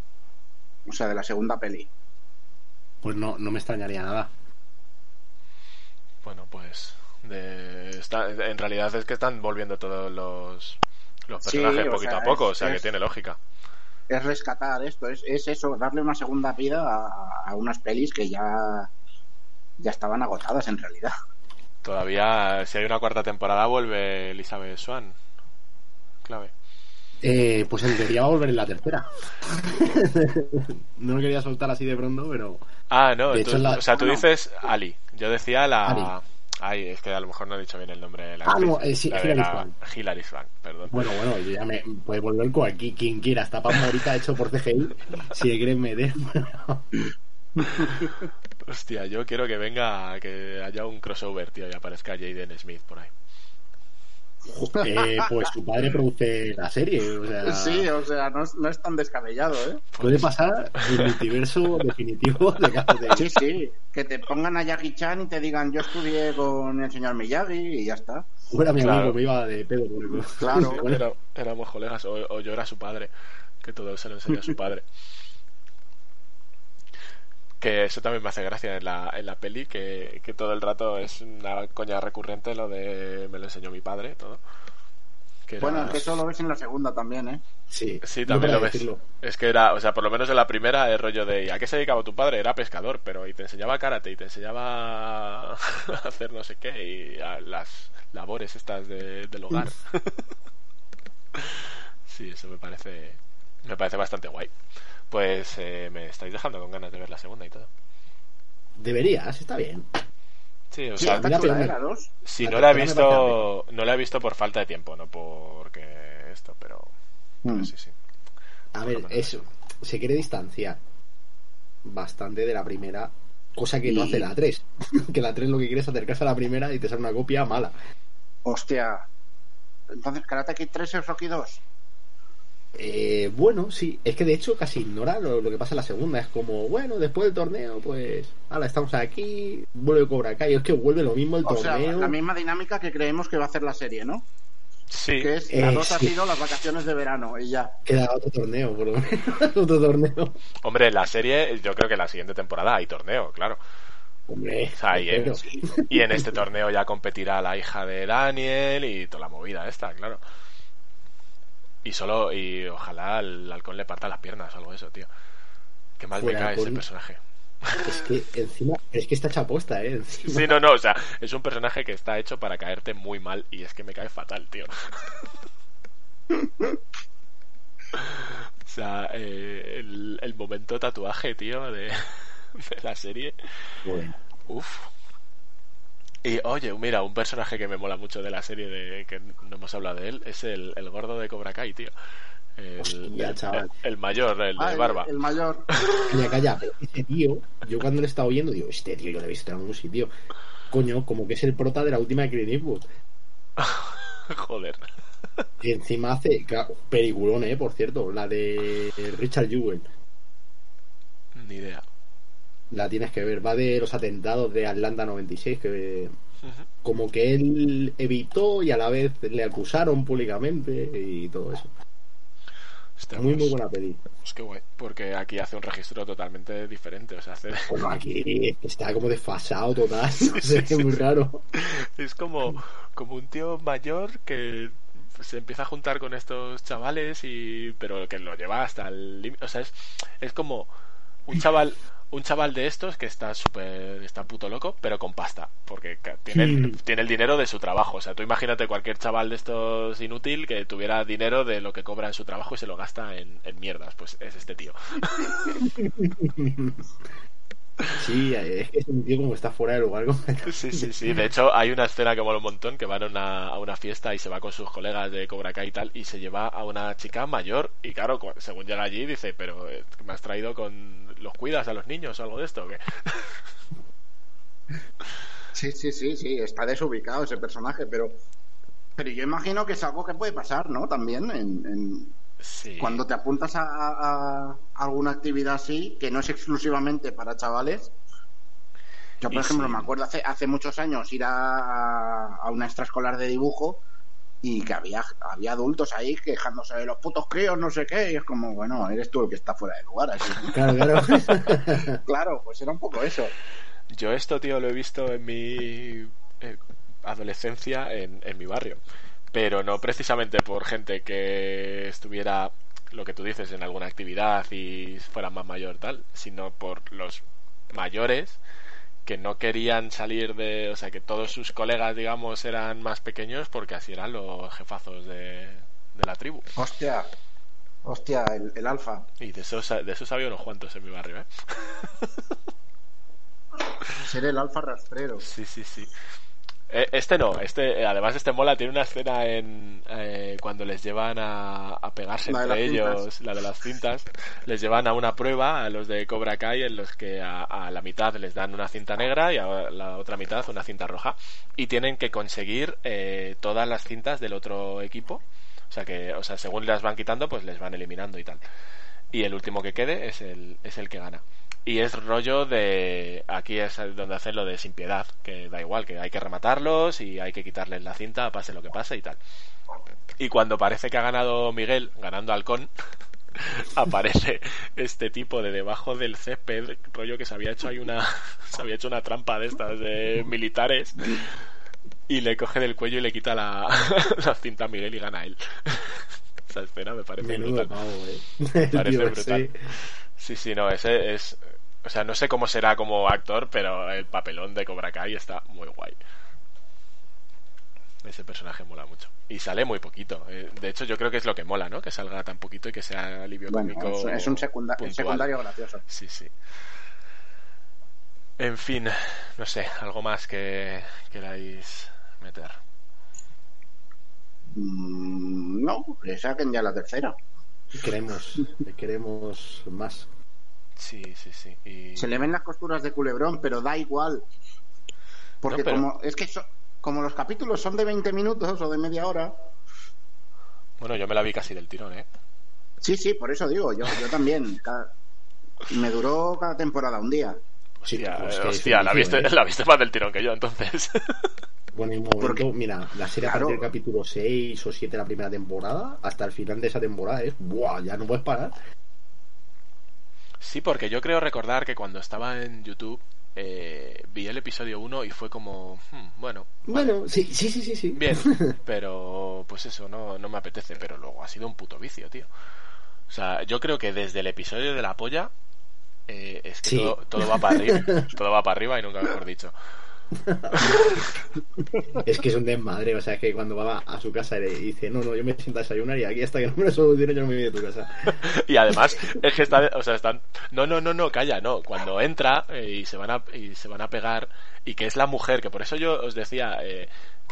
O sea, de la segunda peli. Pues no, no me extrañaría nada. Bueno, pues de, está, en realidad es que están volviendo todos los, los personajes poquito sea, a poco, es- o sea que es- tiene lógica. Es rescatar esto, es, es eso, darle una segunda vida a, a unas pelis que ya, ya estaban agotadas en realidad. Todavía, si hay una cuarta temporada, vuelve Elizabeth Swan. Clave. Eh, pues en teoría va a volver en la tercera. no lo quería soltar así de pronto, pero Ah, no, tú- hecho, la- o sea, tú no. dices Ali. Yo decía la. Ali. Ay, es que a lo mejor no he dicho bien el nombre de la Ah, actriz. no, eh, sí, La Hilary la- Swank. Hilary Swank, perdón. bueno, bueno, yo ya me puede volver con aquí quien quiera, hasta Paz Morita hecho por CGI, si quieren meter. Hostia, yo quiero que venga, que haya un crossover, tío, y aparezca Jaden Smith por ahí. Eh, pues su padre produce la serie, o sea, Sí, o sea, no es, no es tan descabellado, ¿eh? puede pasar el multiverso definitivo de casos de Sí, sí, que te pongan a Yagi Chan y te digan yo estudié con el señor Miyagi y ya está. fuera mi Claro. amigo, me iba de pedo por el Claro. Bueno, éramos colegas, o, o yo era su padre, que todo se lo enseñó su padre. Que eso también me hace gracia en la, en la peli, que, que todo el rato es una coña recurrente lo de me lo enseñó mi padre, todo. Que era- Bueno, que eso lo ves en la segunda también, ¿eh? Sí, Sí, también lo ves. decirlo. Es que era, o sea, por lo menos en la primera, el rollo de ¿y ¿a qué se dedicaba tu padre? Era pescador, pero y te enseñaba karate y te enseñaba a hacer no sé qué y a las labores estas de- del hogar. sí, eso me parece, me parece bastante guay. Pues eh, me estáis dejando con ganas de ver la segunda y todo. Deberías, está bien. Sí, o Sí, sea, pero me- La dos. si la no la he visto, no la he visto por falta de tiempo, no porque esto, pero, pero Mm. sí, sí. A ver, eso se quiere distanciar bastante de la primera, cosa que no hace la 3. que la 3 lo que quiere es acercarse a la primera y te sale una copia mala. Hostia. Entonces, Karate Kid 3 es Rocky 2. Eh, bueno, sí, es que de hecho casi ignora lo, lo que pasa en la segunda. Es como, bueno, después del torneo, pues, ahora estamos aquí, vuelve Cobra Kai. Es que vuelve lo mismo el O sea, torneo. la misma dinámica que creemos que va a hacer la serie, ¿no? Sí, Que es, Eh, la 2 ha sí. sido las vacaciones de verano y ya. Queda otro torneo, por lo menos. otro torneo. Hombre, en la serie, yo creo que en la siguiente temporada hay torneo, claro. Hombre, O sea, y, en, y en este torneo ya competirá la hija de Daniel y toda la movida esta, claro. Y solo, y ojalá el halcón le parta las piernas o algo de eso, tío. Qué mal me cae ese personaje. Es que encima, es que está hecha posta, ¿eh? Encima. Sí, no, no, o sea, es un personaje que está hecho para caerte muy mal y es que me cae fatal, tío. O sea, eh, el, el momento tatuaje, tío, de, de la serie. Bueno, Uf. Y oye, mira, un personaje que me mola mucho de la serie de que no hemos hablado de él es el, el gordo de Cobra Kai, tío. El, Hostia, el- chaval. el mayor, el de Ah, barba. El, mayor. Calla, calla, pero ese tío, yo cuando le estaba oyendo, digo, este tío yo lo he visto en algún sitio. Coño, como que es el prota de la última de Clint Eastwood. Joder. Y encima hace, claro, peliculón, eh, por cierto, la de Richard Jewell. Ni idea. La tienes que ver, va de los atentados de Atlanta 96, que como que él evitó y a la vez le acusaron públicamente y todo eso. Hostia, Muy, pues- muy buena peli. Pues qué guay. Porque aquí hace un registro totalmente diferente. O sea, hace. Bueno, aquí está como desfasado total, no sé, sí, muy raro. Es como, como un tío mayor que se empieza a juntar con estos chavales y pero que lo lleva hasta el límite. O sea, es, es como un chaval un chaval de estos que está súper está puto loco, pero con pasta, porque tiene el, tiene el dinero de su trabajo. O sea, tú imagínate cualquier chaval de estos inútil que tuviera dinero de lo que cobra en su trabajo y se lo gasta en, en mierdas. Pues es este tío. Sí, es que es un tío como está fuera de lugar. Sí, sí, sí. De hecho, hay una escena que mola un montón, que van a una, a una fiesta y se va con sus colegas de Cobra Kai y tal, y se lleva a una chica mayor, y claro, según llega allí, dice, pero eh, ¿me has traído con... ¿Los cuidas a los niños o algo de esto? o qué?". Sí, sí, sí, sí, está desubicado ese personaje, pero pero yo imagino que es algo que puede pasar, ¿no? También en, en- Sí. cuando te apuntas a, a- a alguna actividad así, que no es exclusivamente para chavales. Yo, por Y ejemplo, sí. me acuerdo hace, hace muchos años ir a, a una extraescolar de dibujo y que había, había adultos ahí quejándose de los putos críos, no sé qué, y es como, bueno, eres tú el que está fuera de lugar. Así. Claro, claro. claro, pues era un poco eso. Yo esto, tío, lo he visto en mi eh, adolescencia en, en mi barrio. Pero no precisamente por gente que estuviera, lo que tú dices, en alguna actividad y fuera más mayor tal, sino por los mayores que no querían salir de, o sea, que todos sus colegas, digamos, eran más pequeños porque así eran los jefazos de, de la tribu. Hostia, hostia, el, el alfa. Y de esos, de esos había unos cuantos en mi barrio, ¿eh? Ser el alfa rastrero. Sí, sí, sí. Eh, Este no, este, eh, además este mola, tiene una escena en eh, cuando les llevan a, a pegarse La entre ellos, cintas. la de las cintas, les llevan a una prueba a los de Cobra Kai en los que a, a la mitad les dan una cinta negra y a la otra mitad una cinta roja y tienen que conseguir eh, todas las cintas del otro equipo, o sea que, o sea, según las van quitando, pues les van eliminando y tal. Y el último que quede es el, es el que gana. Y es rollo de. Aquí es donde hacen lo de sin piedad, que da igual, que hay que rematarlos y hay que quitarles la cinta, pase lo que pase y tal. Y cuando parece que ha ganado Miguel, ganando Halcón, aparece este tipo de debajo del césped, rollo que se había hecho ahí una. se había hecho una trampa de estas de militares. Y le coge del cuello y le quita la, la cinta a Miguel y gana él. Esa escena me parece Menudo brutal. pavo, eh. Parece El tío brutal. Sí, sí, no, ese es. O sea, no sé cómo será como actor, pero el papelón de Cobra Kai está muy guay. Ese personaje mola mucho. Y sale muy poquito. Eh, De hecho, yo creo que es lo que mola, ¿no? Que salga tan poquito y que sea alivio Bueno, cómico. es, un secunda- puntual. secundario gracioso. Sí, sí. En fin, no sé, algo más que queráis meter. Mm, no, que saquen ya la tercera. Queremos, queremos más. Sí, sí, sí. Y... Se le ven las costuras de culebrón, pero da igual. Porque No, pero- como es que so- como los capítulos son de 20 minutos o de media hora, Bueno, yo me la vi casi del tirón, ¿eh? sí, sí, por eso digo, yo, yo también. Cada- me duró cada temporada un día. Sí, Hostia, pues la, viste, ¿eh? la viste más del tirón que yo, entonces. Bueno, en un momento, Porque- mira, la serie a Claro. partir del capítulo 6 o 7 de la primera temporada, hasta el final de esa temporada es, ¡buah! Ya no puedes parar. Sí, porque yo creo recordar que cuando estaba en YouTube eh, vi el episodio 1 y fue como, hmm, bueno, vale, Bueno, sí, sí, sí, sí. sí. bien, pero pues eso, no, no me apetece, pero luego ha sido un puto vicio, tío. O sea, yo creo que desde el episodio de la polla eh, es que Sí. todo, todo va para arriba, todo va para arriba y nunca mejor dicho. Es que es un desmadre, o sea, que cuando va a su casa le dice, no, no, yo me siento a desayunar y aquí hasta que no me lo yo no me voy de tu casa. Y además es que está, o sea, están, no, no, no, no, calla, no. Cuando entra eh, y se van a y se van a pegar y que es la mujer, que por eso yo os decía eh,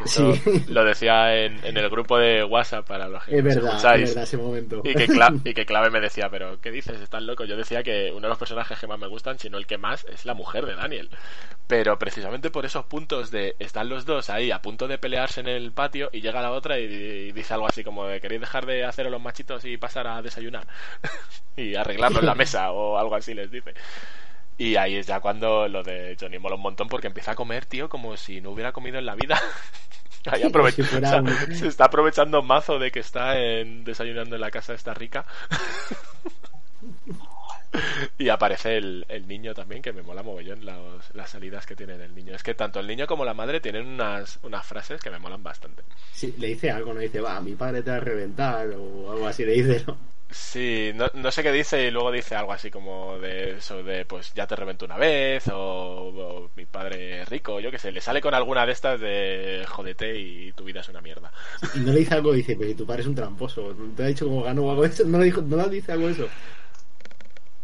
Sí. lo decía en, en el grupo de WhatsApp para los que Es verdad, escucháis. es verdad ese momento. Y que, Cla- y que Clave me decía, pero ¿qué dices? ¿Estás loco? Yo decía que uno de los personajes que más me gustan, si no el que más, es la mujer de Daniel. Pero precisamente por esos puntos de están los dos ahí a punto de pelearse en el patio y llega la otra y, y dice algo así como de queréis dejar de hacer los machitos y pasar a desayunar y arreglarlo en la mesa o algo así les dice. Y ahí es ya cuando lo de Johnny mola un montón porque empieza a comer, tío, como si no hubiera comido en la vida. Ahí Como aprove- si fuera o sea, un- Se está aprovechando mazo de que está en, desayunando en la casa de esta rica. y aparece el, el niño también, que me mola mogollón los- las salidas que tiene el niño. Es que tanto el niño como la madre tienen unas, unas frases que me molan bastante. Sí, le dice algo, no dice, va, mi padre te va a reventar o algo así, le dice, ¿no? Sí, no, no sé qué dice y luego dice algo así como de eso de pues ya te reventó una vez o, o mi padre es rico, yo qué sé, le sale con alguna de estas de jodete y tu vida es una mierda. Y no le dice algo, dice, pero si tu padre es un tramposo, ¿te ha dicho cómo ganó o algo de eso? No le, dijo, no le dice algo de eso.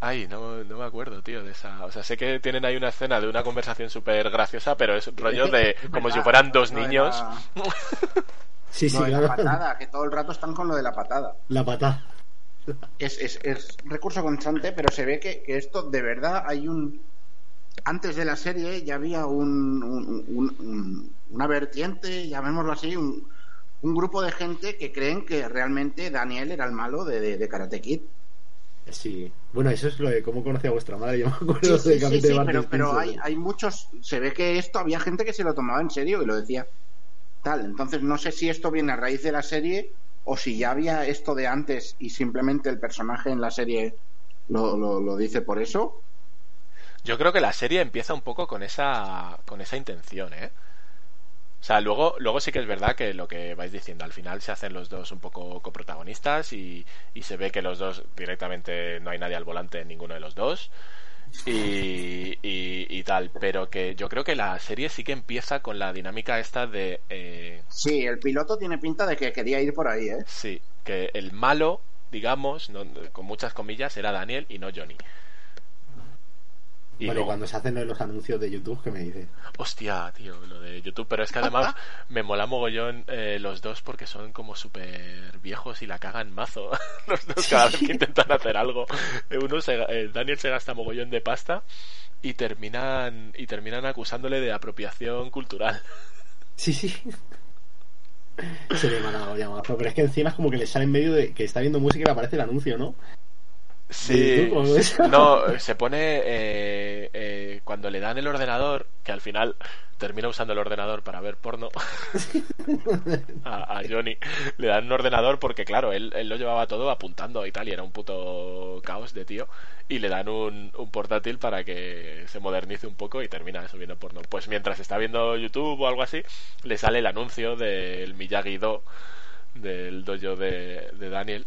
Ay, no, no me acuerdo, tío, de esa... O sea, sé que tienen ahí una escena de una conversación súper graciosa, pero es rollo de como si fueran dos niños. Sí, sí, lo de la claro. patada, que todo el rato están con lo de la patada. La patada. Es, es, es recurso constante, pero se ve que, que esto de verdad hay un. Antes de la serie ya había un, un- un- un- una vertiente, llamémoslo así, un, un grupo de gente que creen que realmente Daniel era el malo de, de, de Karate Kid. Sí. Bueno, eso es lo de cómo conocí a vuestra madre. Yo me acuerdo Sí, del sí, sí, de pero, pero hay, hay muchos. Se ve que esto había gente que se lo tomaba en serio y lo decía tal. Entonces no sé si esto viene a raíz de la serie o si ya había esto de antes y simplemente el personaje en la serie lo, lo, dice por eso. Yo creo que la serie empieza un poco con esa, con esa intención, ¿eh? O sea, luego, luego sí que es verdad que lo que vais diciendo, al final se hacen los dos un poco coprotagonistas y, y se ve que los dos directamente no hay nadie al volante en ninguno de los dos y, y, y tal, pero que yo creo que la serie sí que empieza con la dinámica esta de, eh, Sí, el piloto tiene pinta de que quería ir por ahí, ¿eh? sí, que el malo, digamos, no- con muchas comillas, era Daniel y no Johnny. Y luego- cuando se hacen los anuncios de YouTube, ¿qué me dices? Hostia, tío, lo de YouTube. Pero es que además me mola mogollón eh, los dos porque son como súper viejos y la cagan mazo. los dos cada vez que intentan hacer algo. Eh, Uno se, eh, Daniel se gasta mogollón de pasta y terminan y terminan acusándole de apropiación cultural. Sí, sí. Se le manda la olla mazo. Pero es que encima es como que le sale en medio de que está viendo música y le aparece el anuncio, ¿no? Sí, no, se pone eh, eh, cuando le dan el ordenador, que al final termina usando el ordenador para ver porno a, a Johnny, le dan un ordenador porque claro, él, él lo llevaba todo apuntando y tal, y era un puto caos de tío, y le dan un, un portátil para que se modernice un poco y termina eso viendo porno. Pues mientras está viendo YouTube o algo así, le sale el anuncio del Miyagi-Do, del dojo de, de Daniel,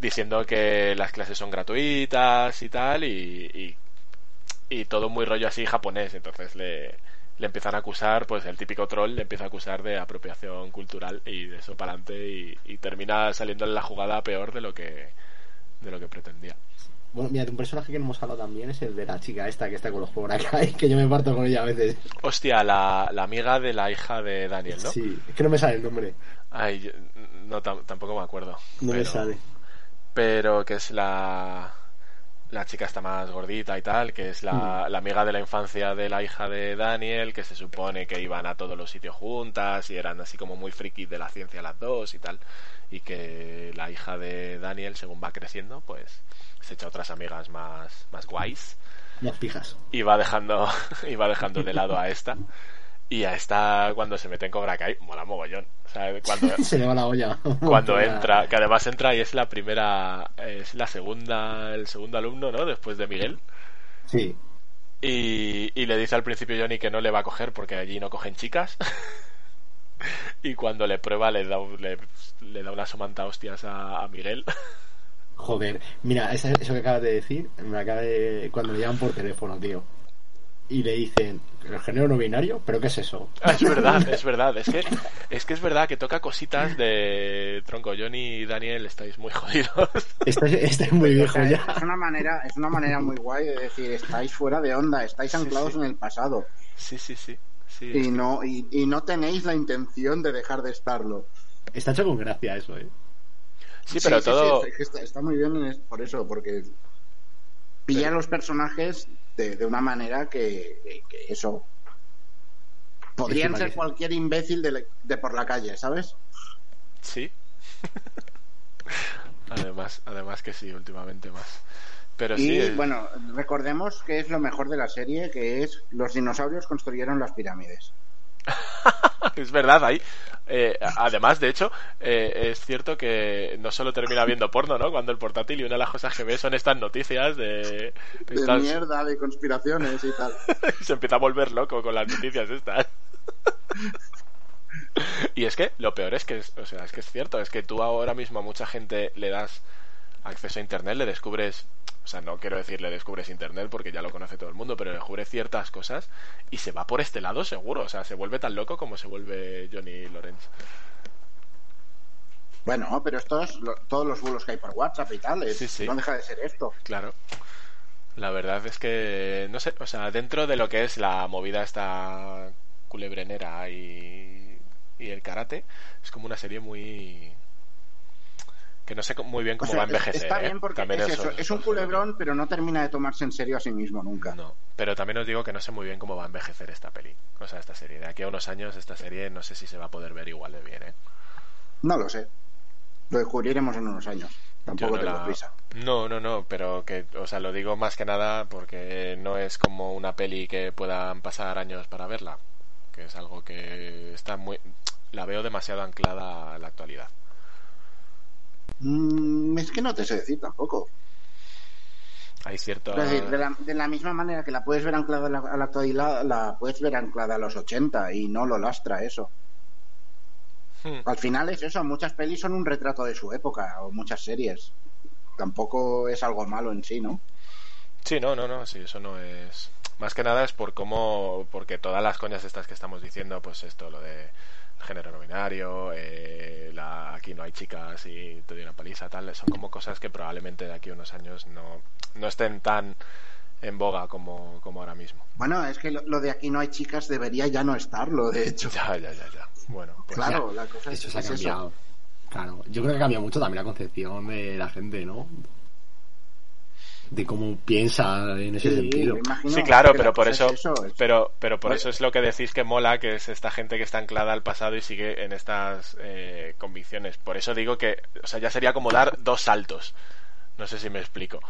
diciendo que las clases son gratuitas y tal, y, y, y todo muy rollo así japonés. Entonces le, le empiezan a acusar, pues el típico troll le empieza a acusar de apropiación cultural y de eso para adelante, y, y termina saliendo en la jugada peor de lo que, de lo que pretendía. Bueno, mira, de un personaje que no hemos hablado también es el de la chica esta que está con los Cobra Kai, que yo me parto con ella a veces. Hostia, la, la amiga de la hija de Daniel, ¿no? Sí, es que no me sale el nombre. Ay, yo- no, tam- tampoco me acuerdo. No me pero- sale. Pero que es la la chica está más gordita y tal, que es la, la amiga de la infancia de la hija de Daniel, que se supone que iban a todos los sitios juntas y eran así como muy frikis de la ciencia las dos y tal, y que la hija de Daniel, según va creciendo, pues se echa otras amigas más, más guays Las pijas. y va dejando, y va dejando de lado a esta. Y a esta, cuando se mete en Cobra Kai, mola mogollón. O sea, cuando, Se le va la olla. cuando entra, que además entra y es la primera, es la segunda, el segundo alumno, ¿no? Después de Miguel. Sí. Y, y le dice al principio Johnny que no le va a coger porque allí no cogen chicas. y cuando le prueba le da, le, le da una somanta hostias a, a Miguel. Joder, mira, eso, eso que acabas de decir, me acaba de... Cuando me llaman por teléfono, tío. Y le dicen, ¿el género no binario? ¿Pero qué es eso? Ah, es verdad, es verdad. Es que, es que es verdad que toca cositas de tronco. Johnny y Daniel estáis muy jodidos. Estás, estás muy O viejo sea, ya. es una manera, es una manera muy guay de decir, estáis fuera de onda, estáis Sí, anclados sí. en el pasado Sí, sí, sí. y no y, y no tenéis la intención de dejar de estarlo. Está hecho con gracia eso, ¿eh? sí, pero sí, todo. está, está muy bien por eso, porque pilla Pero- los personajes de, de una manera que, que- que eso podrían ser cualquier imbécil de, la- de por la calle, ¿sabes? Sí. además, además que sí, últimamente más. Pero y sí, es- bueno, recordemos que es lo mejor de la serie, que es los dinosaurios construyeron las pirámides. es verdad, ahí. Eh, además, de hecho, eh, es cierto que no solo termina viendo porno, ¿no? Cuando el portátil y una de las cosas que ve son estas noticias de. De estas- mierda, de conspiraciones y tal. se empieza a volver loco con las noticias estas. y es que lo peor es que, es- o sea, es que es cierto, es que tú ahora mismo a mucha gente le das acceso a internet, le descubres, o sea, no quiero decir le descubres internet porque ya lo conoce todo el mundo, pero le descubre ciertas cosas y se va por este lado seguro, o sea, se vuelve tan loco como se vuelve Johnny Lawrence. Bueno, pero estos, todos los bulos que hay por WhatsApp y tal, es- Sí, sí. no deja de ser esto. Claro. La verdad es que, no sé, o sea, dentro de lo que es la movida esta culebrenera y, y el karate, es como una serie muy... que no sé muy bien O cómo sea, va a envejecer. está ¿eh? bien porque También es, eso- eso, es un culebrón, pero no termina de tomarse en serio a sí mismo nunca. No, pero también os digo que no sé muy bien cómo va a envejecer esta peli, o sea, esta serie. De aquí a unos años esta serie no sé si se va a poder ver igual de bien, ¿eh? No lo sé. Lo descubriremos en unos años. Tampoco no tengo la- prisa. No, no, no, pero que, o sea, lo digo más que nada porque no es como una peli que puedan pasar años para verla, que es algo que está muy, la veo demasiado anclada a la actualidad. Mm, es que no te sé decir tampoco. Hay cierto, decir, de la, de la misma manera que la puedes ver anclada a la, a la actualidad, la puedes ver anclada a los 80 y no lo lastra eso. Hmm. Al final es eso, muchas pelis son un retrato de su época o muchas series. Tampoco es algo malo en sí, ¿no? Sí, no, no, no, sí, eso no es. Más que nada es por cómo, porque todas las coñas estas que estamos diciendo, pues esto, lo de género no binario, eh, la, aquí no hay chicas y te doy una paliza, tal, son como cosas que probablemente de aquí a unos años no, no estén tan en boga como, como ahora mismo. Bueno, es que lo, lo de aquí no hay chicas debería ya no estarlo, de hecho. Ya, ya, ya, ya. Bueno, pues claro, la cosa es, Eso se ha es cambiado. Claro, yo creo que ha cambiado mucho también la concepción de la gente, ¿no? De cómo piensa en ese Sí, sentido. Sí, claro, pero por eso, es eso, es- pero, pero por eso es lo que decís que mola, que es esta gente que está anclada al pasado y sigue en estas eh, convicciones. Por eso digo que, o sea, ya sería como dar dos saltos. No sé si me explico.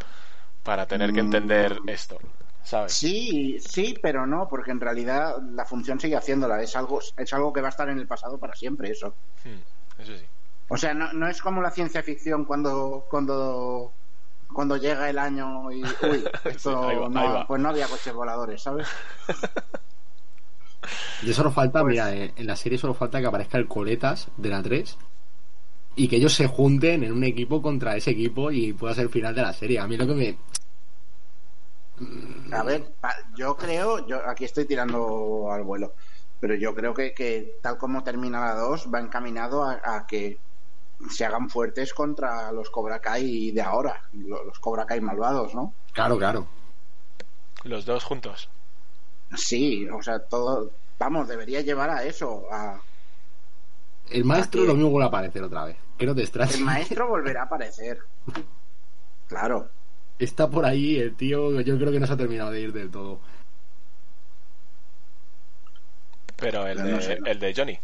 Para tener que Mm. entender esto, ¿sabes? Sí, sí, pero no, porque en realidad la función sigue haciéndola. Es algo, es algo que va a estar en el pasado para siempre, eso. Hmm, eso sí. O sea, no, no es como la ciencia ficción cuando cuando cuando llega el año y uy, esto va, no, pues no había coches voladores, ¿sabes? Y solo falta, Pues- mira, en, en la serie solo falta que aparezca el Coletas de la 3 y que ellos se junten en un equipo contra ese equipo y pueda ser el final de la serie. A mí lo que me... A ver, yo creo, yo aquí estoy tirando al vuelo, pero yo creo que, que tal como termina la 2 va encaminado a, a que se hagan fuertes contra los Cobra Kai de ahora, lo- los Cobra Kai malvados, ¿no? Claro, claro. Los dos juntos. Sí, o sea, todo, vamos, debería llevar a eso, a El maestro lo mismo vuelve a aparecer otra vez. Que no te extrañes. el maestro volverá a aparecer. Claro. Está por ahí el tío, yo creo que no se ha terminado de ir del todo. Pero el No, de, no sé. el de Johnny.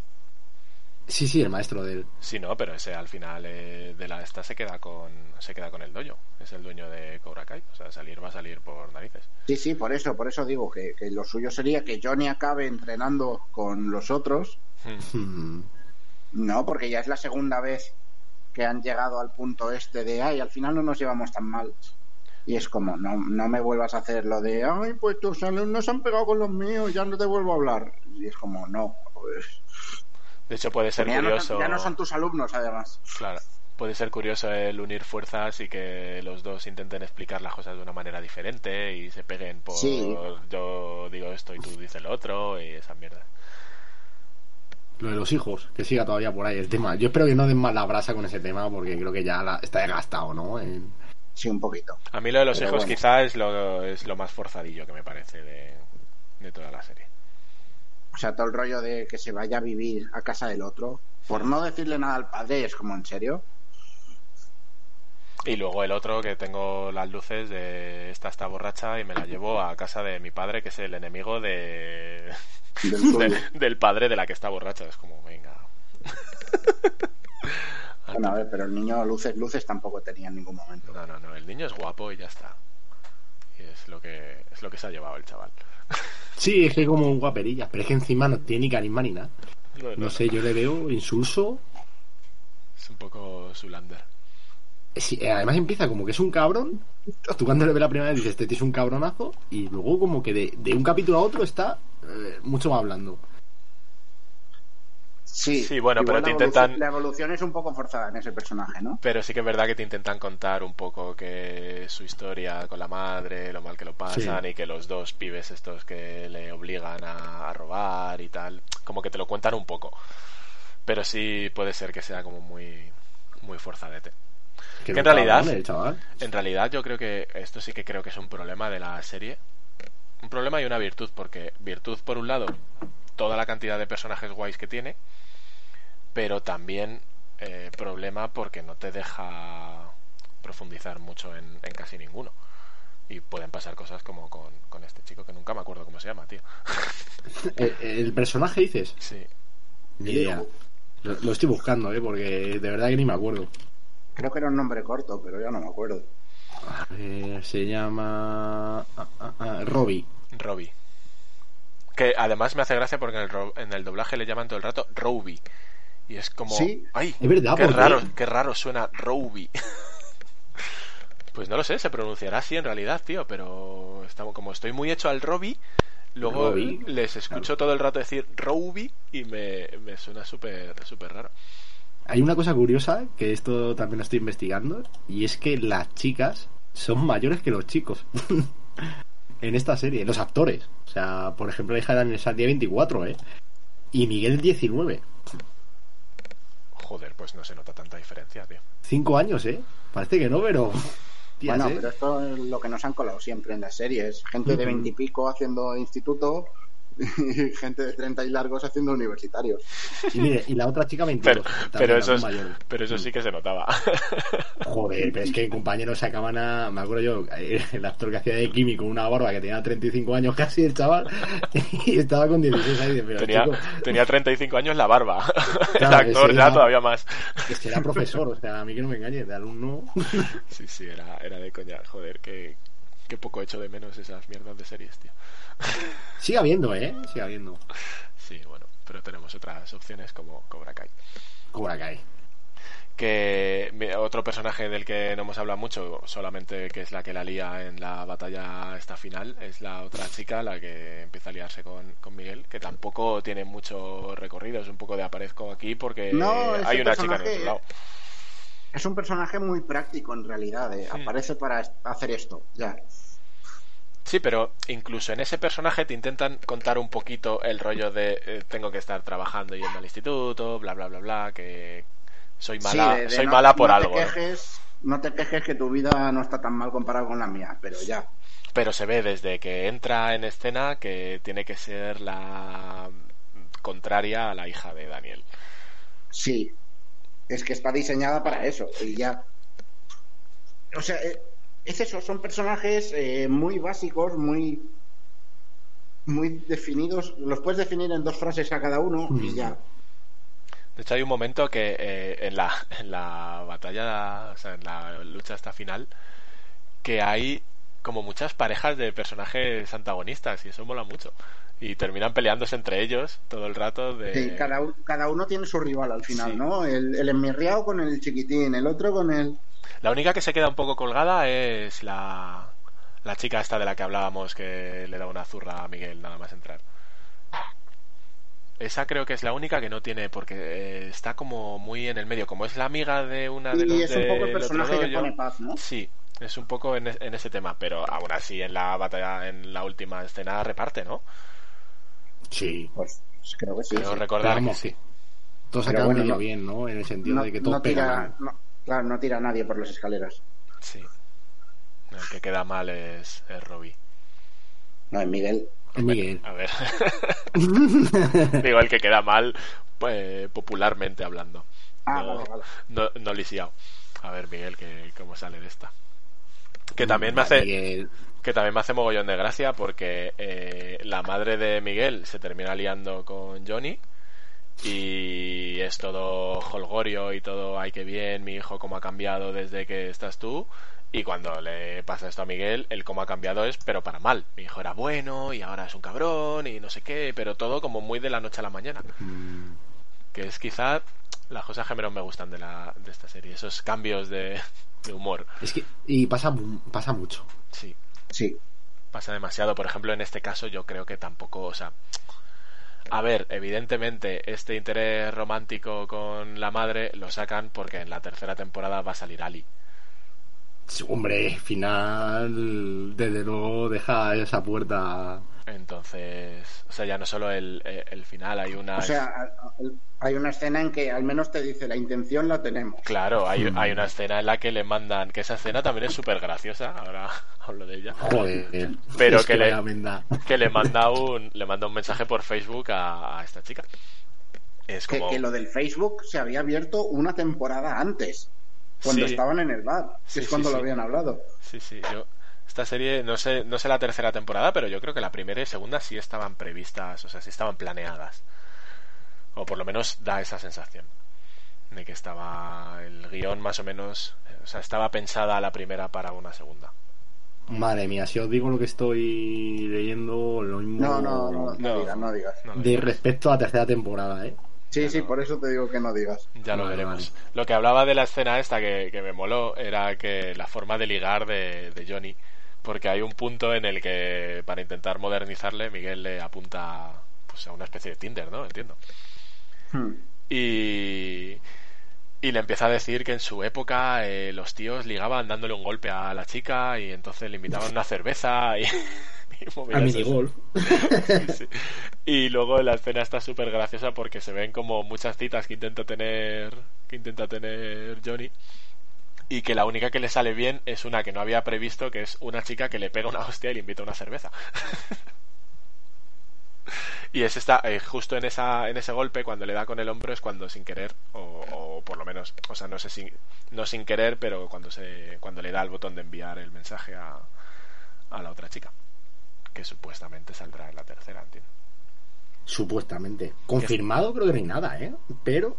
Sí, sí, el maestro de él. Sí, no, pero ese al final eh, de la esta se queda con se queda con el dojo. Es el dueño de Cobra Kai. O sea, salir va a salir por narices. Sí, sí, por eso, por eso digo que, que lo suyo sería que Johnny acabe entrenando con los otros, Hmm. No, porque ya es la segunda vez que han llegado al punto este de, ay, al final no nos llevamos tan mal. Y es como, no, no me vuelvas a hacer lo de, ay, pues tus alumnos han pegado con los míos, ya no te vuelvo a hablar. Y es como, no, pues, De hecho, puede ser ya, no, curioso. son- ya no son tus alumnos, además. Claro. Puede ser curioso el unir fuerzas y que los dos intenten explicar las cosas de una manera diferente y se peguen por Sí. yo digo esto y tú dices lo otro y esa mierda. Lo de los hijos, que siga todavía por ahí el tema. Yo espero que no den más la brasa con ese tema porque creo que ya la- está desgastado, ¿no? En- Sí, un poquito. A mí lo de los Pero hijos bueno. quizá es lo, es lo más forzadillo que me parece de, de toda la serie. O sea, todo el rollo de que se vaya a vivir a casa del otro, por no decirle nada al padre, es como, ¿en serio? Y luego el otro que tengo las luces de esta está borracha y me la llevo a casa de mi padre que es el enemigo de, Del padre de la que está borracha. Es como, venga. Bueno, a ver, pero el niño luces, luces tampoco tenía en ningún momento. No, no, no, el niño es guapo y ya está. Y es lo que, es lo que se ha llevado el chaval. Sí, es que como un guaperillas, pero es que encima no tiene ni carisma ni nada. No, no, No sé, yo le veo insulso. Es un poco Zulander. Sí, eh, además empieza como que es un cabrón. Tú cuando le ves la primera vez dices, este tío es un cabronazo. Y luego como que de, de un capítulo a otro está eh, mucho más hablando. Sí, Sí, bueno, pero te intentan- La evolución es un poco forzada en ese personaje, ¿no? Pero sí que es verdad que te intentan contar un poco que su historia con la madre, lo mal que lo pasan Sí. y que los dos pibes estos que le obligan a, a robar y tal, como que te lo cuentan un poco. Pero sí puede ser que sea como muy muy forzadete. Que Que en realidad- cabrón, chaval. En realidad yo creo que esto sí que creo que es un problema de la serie. Un problema y una virtud, porque virtud por un lado, toda la cantidad de personajes guays que tiene, pero también eh, problema porque no te deja profundizar mucho en, en casi ninguno. Y pueden pasar cosas como con, con este chico que nunca me acuerdo cómo se llama, tío. El, el personaje dices, Sí. ni idea. Lo, lo estoy buscando, ¿eh? Porque de verdad que ni me acuerdo. Creo que era un nombre corto, pero ya no me acuerdo. Se llama. ah, ah, ah, Robbie. Robbie. Que además me hace gracia porque en el, ro- en el doblaje le llaman todo el rato Roby. Y es como. Sí. ¡Ay! Es verdad, qué raro, qué raro suena Roby. pues no lo sé, se pronunciará así en realidad, tío, pero estamos, como estoy muy hecho al Roby, luego les escucho todo el rato decir Roby y me, me suena súper súper raro. Hay una cosa curiosa que esto también lo estoy investigando y es que las chicas son mayores que los chicos en esta serie, los actores. O sea, por ejemplo, la hija de Daniel Sandia 24, ¿eh? Y Miguel 19. Joder, pues no se nota tanta diferencia, tío. Cinco años, ¿eh? Parece que no, pero... Tías, bueno, ¿eh? pero esto es lo que nos han colado siempre en las series. Gente de veintipico haciendo instituto y gente de treinta y largos haciendo universitarios. Y mire, y la otra chica 22. Pero, pero, eso, es- pero eso sí que se notaba. Joder, pero es que compañeros sacaban a. Me acuerdo yo, el actor que hacía de químico, una barba que tenía 35 años casi, el chaval, y estaba con 16 ahí. Pero tenía, chico, tenía 35 años la barba. el actor ya era- todavía más. es que era profesor, o sea, a mí que no me engañes, de alumno. Sí, sí, era, era de coña. Joder, qué, qué poco echo de menos esas mierdas de series, tío. Sigue habiendo, ¿eh? Sigue habiendo. Sí, bueno, pero tenemos otras opciones como Cobra Kai. Cobra Kai. Que otro personaje del que no hemos hablado mucho, solamente que es la que la lía en la batalla esta final, es la otra chica, la que empieza a liarse con, con Miguel, que tampoco tiene mucho recorrido, es un poco de aparezco aquí porque No, hay una chica en otro lado. Es un personaje muy práctico en realidad. eh. Aparece para hacer esto. Ya. Sí, pero incluso en ese personaje te intentan contar un poquito el rollo de eh, tengo que estar trabajando yendo al instituto, bla bla bla bla, que soy Sí, mala, de- de soy no- mala por no algo. Te ¿no? quejes, no te quejes que tu vida no está tan mal comparado con la mía, pero ya. Pero se ve desde que entra en escena que tiene que ser la contraria a la hija de Daniel. Sí. Es que está diseñada para eso. Y ya. O sea, eh, es eso. Son personajes eh, muy básicos, muy. Muy definidos. Los puedes definir en dos frases a cada uno y ya. De hecho, hay un momento que eh, en, la, en la batalla, o sea, en la lucha hasta final, que hay como muchas parejas de personajes antagonistas y eso mola mucho. Y terminan peleándose entre ellos todo el rato de... Sí, cada, cada uno tiene su rival al final, Sí. ¿no? El, el enmirriado con el chiquitín, el otro con el. La única que se queda un poco colgada es la, la chica esta de la que hablábamos que le da una zurra a Miguel nada más entrar. Esa creo que es la única que no tiene, porque eh, está como muy en el medio. Como es la amiga de una de los Y es un poco el personaje que pone paz, ¿no? Sí, es un poco en, en ese tema, pero aún así en la batalla, en la última escena reparte, ¿no? Sí. Pues creo que sí. Sí. Pero vamos, que sí. Todos acaban bueno, no- bien, ¿no? En el sentido No, de que todos no tira, pegan. no- claro, no tira a nadie por las escaleras. Sí. El que queda mal es, es Robbie. No, es Miguel. Es Miguel. A ver. Digo, el que queda mal, pues, popularmente hablando. Ah, no, vale, vale. no, no lisiado. A ver, Miguel, que, cómo sale de esta. Que también me hace, Miguel. Que también me hace mogollón de gracia porque eh, la madre de Miguel se termina liando con Johnny y es todo holgorio y todo, ay que bien, mi hijo cómo ha cambiado desde que estás tú. Y cuando le pasa esto a Miguel, el cómo ha cambiado es, pero para mal. Mi hijo era bueno y ahora es un cabrón y no sé qué, pero todo como muy de la noche a la mañana. Mm, Que es quizá las cosas que menos me gustan de, la, de esta serie, esos cambios de, de humor. Es que. Y pasa, pasa mucho. Sí, Sí. pasa demasiado. Por ejemplo, en este caso yo creo que tampoco, o sea, a ver, evidentemente este interés romántico con la madre lo sacan porque en la tercera temporada va a salir Ali. Sí, Hombre, final. Desde luego deja esa puerta. Entonces, o sea, ya no solo el, eh, el final, hay una... O sea, hay una escena en que al menos te dice la intención la tenemos. Claro, hay, Mm. hay una escena en la que le mandan, que esa escena también es súper graciosa, ahora hablo de ella. Joder. Pero Es que le- que le manda un le manda un mensaje por Facebook a, a esta chica. Es Que, como que lo del Facebook se había abierto una temporada antes, cuando Sí. estaban en el bar, que Sí, es sí, cuando lo sí. habían hablado. sí, sí, yo esta serie no sé no sé la tercera temporada, pero yo creo que la primera y segunda sí estaban previstas, o sea, sí estaban planeadas. O por lo menos da esa sensación. de que estaba el guion más o menos, o sea, estaba pensada la primera para una segunda. Madre mía, si os digo lo que estoy leyendo, lo mismo. No, no, no, no, No. digas, no digas. No De respecto a la tercera temporada, ¿eh? Sí, sí, por eso te digo que no digas. Ya lo Vale, veremos. vale. Lo que hablaba de la escena esta que, que me moló era que la forma de ligar de, de Johnny, porque hay un punto en el que para intentar modernizarle Miguel le apunta pues a una especie de Tinder, ¿no? Entiendo. Hmm. Y, y le empieza a decir que en su época eh, los tíos ligaban dándole un golpe a la chica y entonces le invitaban una cerveza y, y minigolf. Sí, sí. Y luego la escena está súper graciosa porque se ven como muchas citas que intenta tener que intenta tener Johnny y que la única que le sale bien es una que no había previsto que es una chica que le pega una hostia y le invita a una cerveza. y es esta, eh, justo en esa en ese golpe cuando le da con el hombro es cuando sin querer o, o por lo menos, o sea, no sé si no sin querer, pero cuando se cuando le da el botón de enviar el mensaje a a la otra chica que supuestamente saldrá en la tercera, entiendo. Supuestamente. Confirmado creo que no hay nada, ¿eh? Pero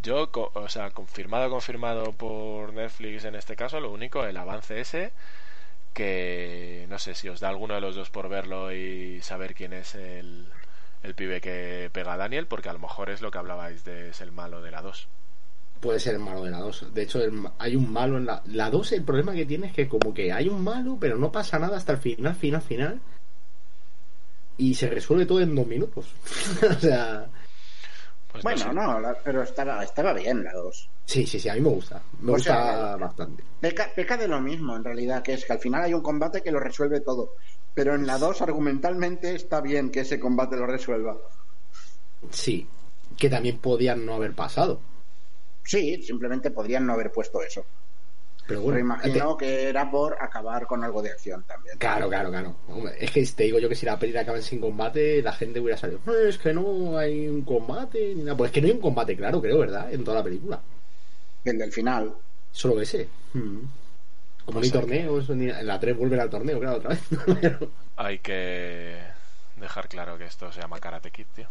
Yo, o sea, confirmado, confirmado por Netflix en este caso, lo único, el avance ese, que no sé si os da alguno de los dos por verlo y saber quién es el, el pibe que pega a Daniel, porque a lo mejor es lo que hablabais de es el malo de la 2. puede ser el malo de la 2. De hecho, el hay un malo en la... La 2 el problema que tiene es que como que hay un malo, pero no pasa nada hasta el final, final, final. Y se resuelve todo en dos minutos. o sea... Pues Bueno, no, la- pero estaba, estaba bien la 2. Sí, sí, sí, a mí me gusta. Me O gusta sea, bastante. Peca, peca de lo mismo, en realidad, que es que al final hay un combate que lo resuelve todo. Pero en la 2, argumentalmente, está bien que ese combate lo resuelva. Sí. Que también podían no haber pasado. Sí, simplemente podrían no haber puesto eso. Pero Pero bueno, imagino te- que era por acabar con algo de acción también. Claro, claro, claro. Hombre, es que te digo yo que si la peli acaba sin combate, la gente hubiera salido. "Eh, Es que no hay un combate ni nada. Pues es que no hay un combate, claro, creo, ¿verdad? En toda la película. El del final. Solo ese. Mm. Como ni Pues hay torneos, ni... en la 3 vuelven al torneo, claro, otra vez. Pero, Hay que dejar claro que esto se llama Karate Kid, tío.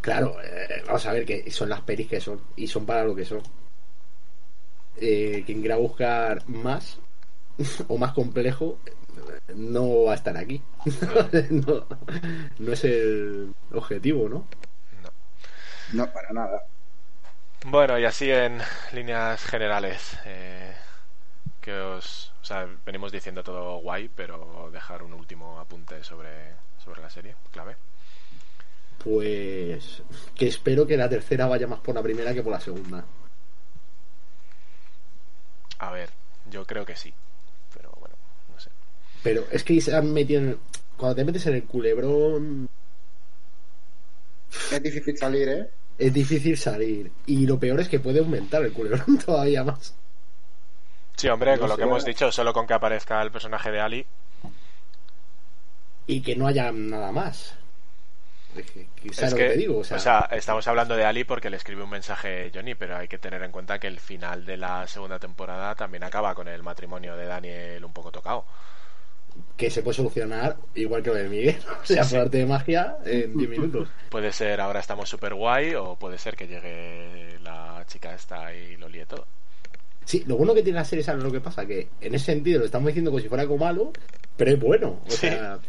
claro, eh, vamos a ver que son las pelis que son y son para lo que son. Eh, quien quiera buscar más o más complejo no va a estar aquí. no, no es el objetivo, ¿no? No, para nada. Bueno, y así en líneas generales, eh, que os, o sea, venimos diciendo todo guay, pero dejar un último apunte sobre, sobre la serie, clave. Pues que espero que la tercera vaya más por la primera que por la segunda. A ver, yo creo que sí, pero bueno, no sé. Pero es que se han metido en... Cuando te metes en el culebrón Es difícil salir, ¿eh? es difícil salir. Y lo peor es que puede aumentar el culebrón todavía más. Sí, hombre, No con lo que hemos dicho, solo con que aparezca el personaje de Ali, Y que no haya nada más. Es que- que- ¿Sabes es lo que, que te digo? O sea, estamos hablando de Ali porque le escribe un mensaje Johnny, pero hay que tener en cuenta que el final de la segunda temporada también acaba con el matrimonio de Daniel un poco tocado. que se puede solucionar igual que lo de Miguel. O sea, Sí, por arte de magia en 10 minutos. Puede ser ahora estamos super guay o puede ser que llegue la chica esta y lo líe todo. Sí, lo bueno que tiene la serie, ¿sabes lo que pasa? Que en ese sentido lo estamos diciendo como si fuera algo malo, pero es bueno. O Sí. sea,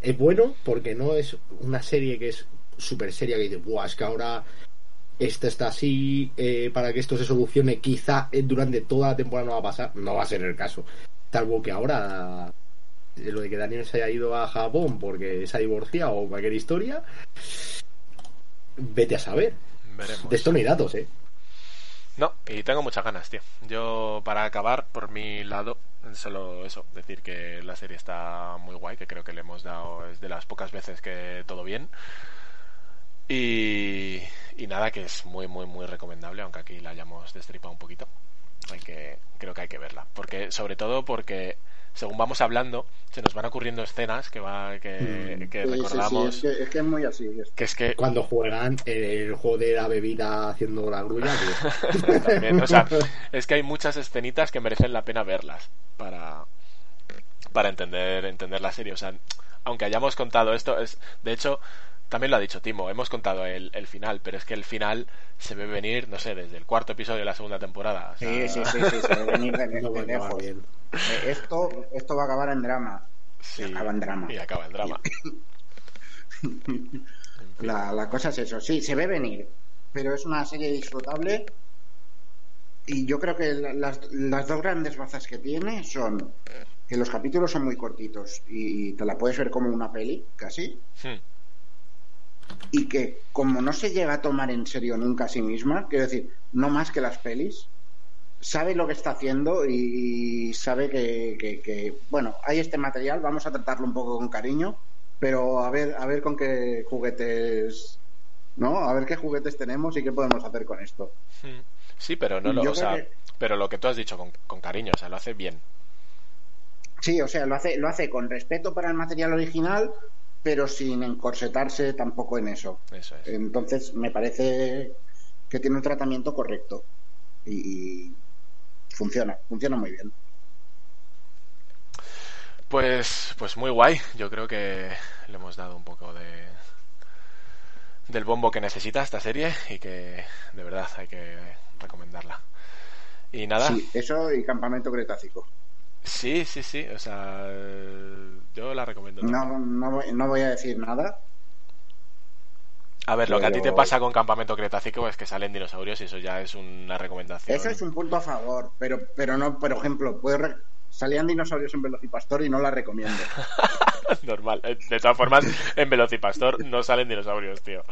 es bueno porque no es una serie que es súper seria que dice, Buah, es que ahora esto está así, eh, para que esto se solucione, quizá eh, durante toda la temporada no va a pasar. No va a ser el caso. Salvo que ahora eh, lo de que Daniel se haya ido a Japón porque se ha divorciado o cualquier historia, vete a saber. Veremos. De esto no hay datos, ¿eh? No, y tengo muchas ganas, tío. Yo, para acabar, por mi lado, solo eso, decir que la serie está muy guay, que creo que le hemos dado, es de las pocas veces que todo bien. Y, y nada, que es muy, muy, muy recomendable, aunque aquí la hayamos destripado un poquito. Hay que, creo que hay que verla. Porque, sobre todo porque, según vamos hablando, se nos van ocurriendo escenas que va, que, Mm. que Sí, sí, sí, recordamos. es, que, es que es muy así. es- que es que Cuando juegan el juego de la bebida haciendo la grulla, que- También, o sea, es que hay muchas escenitas que merecen la pena verlas para, para entender, entender la serie. O sea, aunque hayamos contado esto, es, de hecho, también lo ha dicho Timo, hemos contado el, el, final, pero es que el final se ve venir, no sé, desde el cuarto episodio de la segunda temporada. O sea... Sí, sí, sí, sí, se ve venir de, no de lejos. Bien. Esto, esto va a acabar en drama. Sí, y acaba en drama. Y acaba en drama. la, la cosa es eso, sí, se ve venir, pero es una serie disfrutable y yo creo que las, las, dos grandes bazas que tiene son que los capítulos son muy cortitos y te la puedes ver como una peli, casi. Hmm. Y que como no se llega a tomar en serio nunca a sí misma, quiero decir, no más que las pelis, sabe lo que está haciendo y sabe que, que, que, bueno, hay este material, vamos a tratarlo un poco con cariño, pero a ver, a ver con qué juguetes, ¿no? A ver qué juguetes tenemos y qué podemos hacer con esto. Hmm. Sí, pero no lo, o sea, que... pero lo que tú has dicho con, con, cariño, o sea, lo hace bien. Sí, o sea, lo hace, lo hace con respeto para el material original, pero sin encorsetarse tampoco en eso. Eso es. Entonces, me parece que tiene un tratamiento correcto y, y funciona, funciona muy bien. Pues, pues muy guay. Yo creo que le hemos dado un poco de del bombo que necesita esta serie y que de verdad hay que recomendarla. Y nada. Sí, eso y Campamento Cretácico. Sí, sí, sí. O sea, yo la recomiendo. No, no, voy, no voy a decir nada. A ver, lo que a ti te pasa con Campamento Cretácico es que salen dinosaurios y eso ya es una recomendación. Eso es un punto a favor, pero, pero no, por ejemplo, puedo re... salían dinosaurios en Velocipastor y no la recomiendo. Normal. De todas formas, en Velocipastor no salen dinosaurios, tío.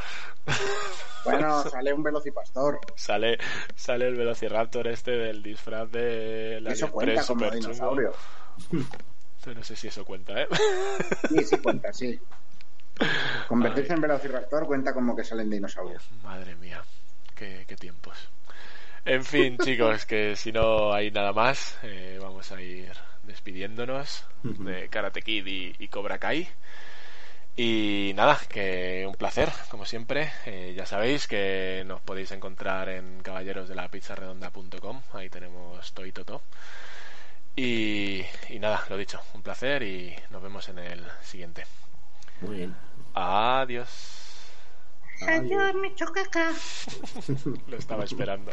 Bueno, sale un Velocipastor. Sale, sale el Velociraptor este del disfraz de la Eso cuenta como dinosaurio. No sé si eso cuenta, ¿eh? Sí, sí cuenta, sí. Convertirse Ay. en Velociraptor cuenta como que salen dinosaurios. Madre mía, qué, qué tiempos. En fin, chicos, que si no hay nada más, eh, vamos a ir despidiéndonos de Karate Kid y, y, Cobra Kai. Y nada, que un placer, como siempre. Eh, ya sabéis que nos podéis encontrar en caballerosdelapizzaredonda.com. Ahí tenemos todo y. Y, y nada, lo dicho, un placer y nos vemos en el siguiente. Muy bien. Adiós. Adiós, mi chocaca. Lo estaba esperando.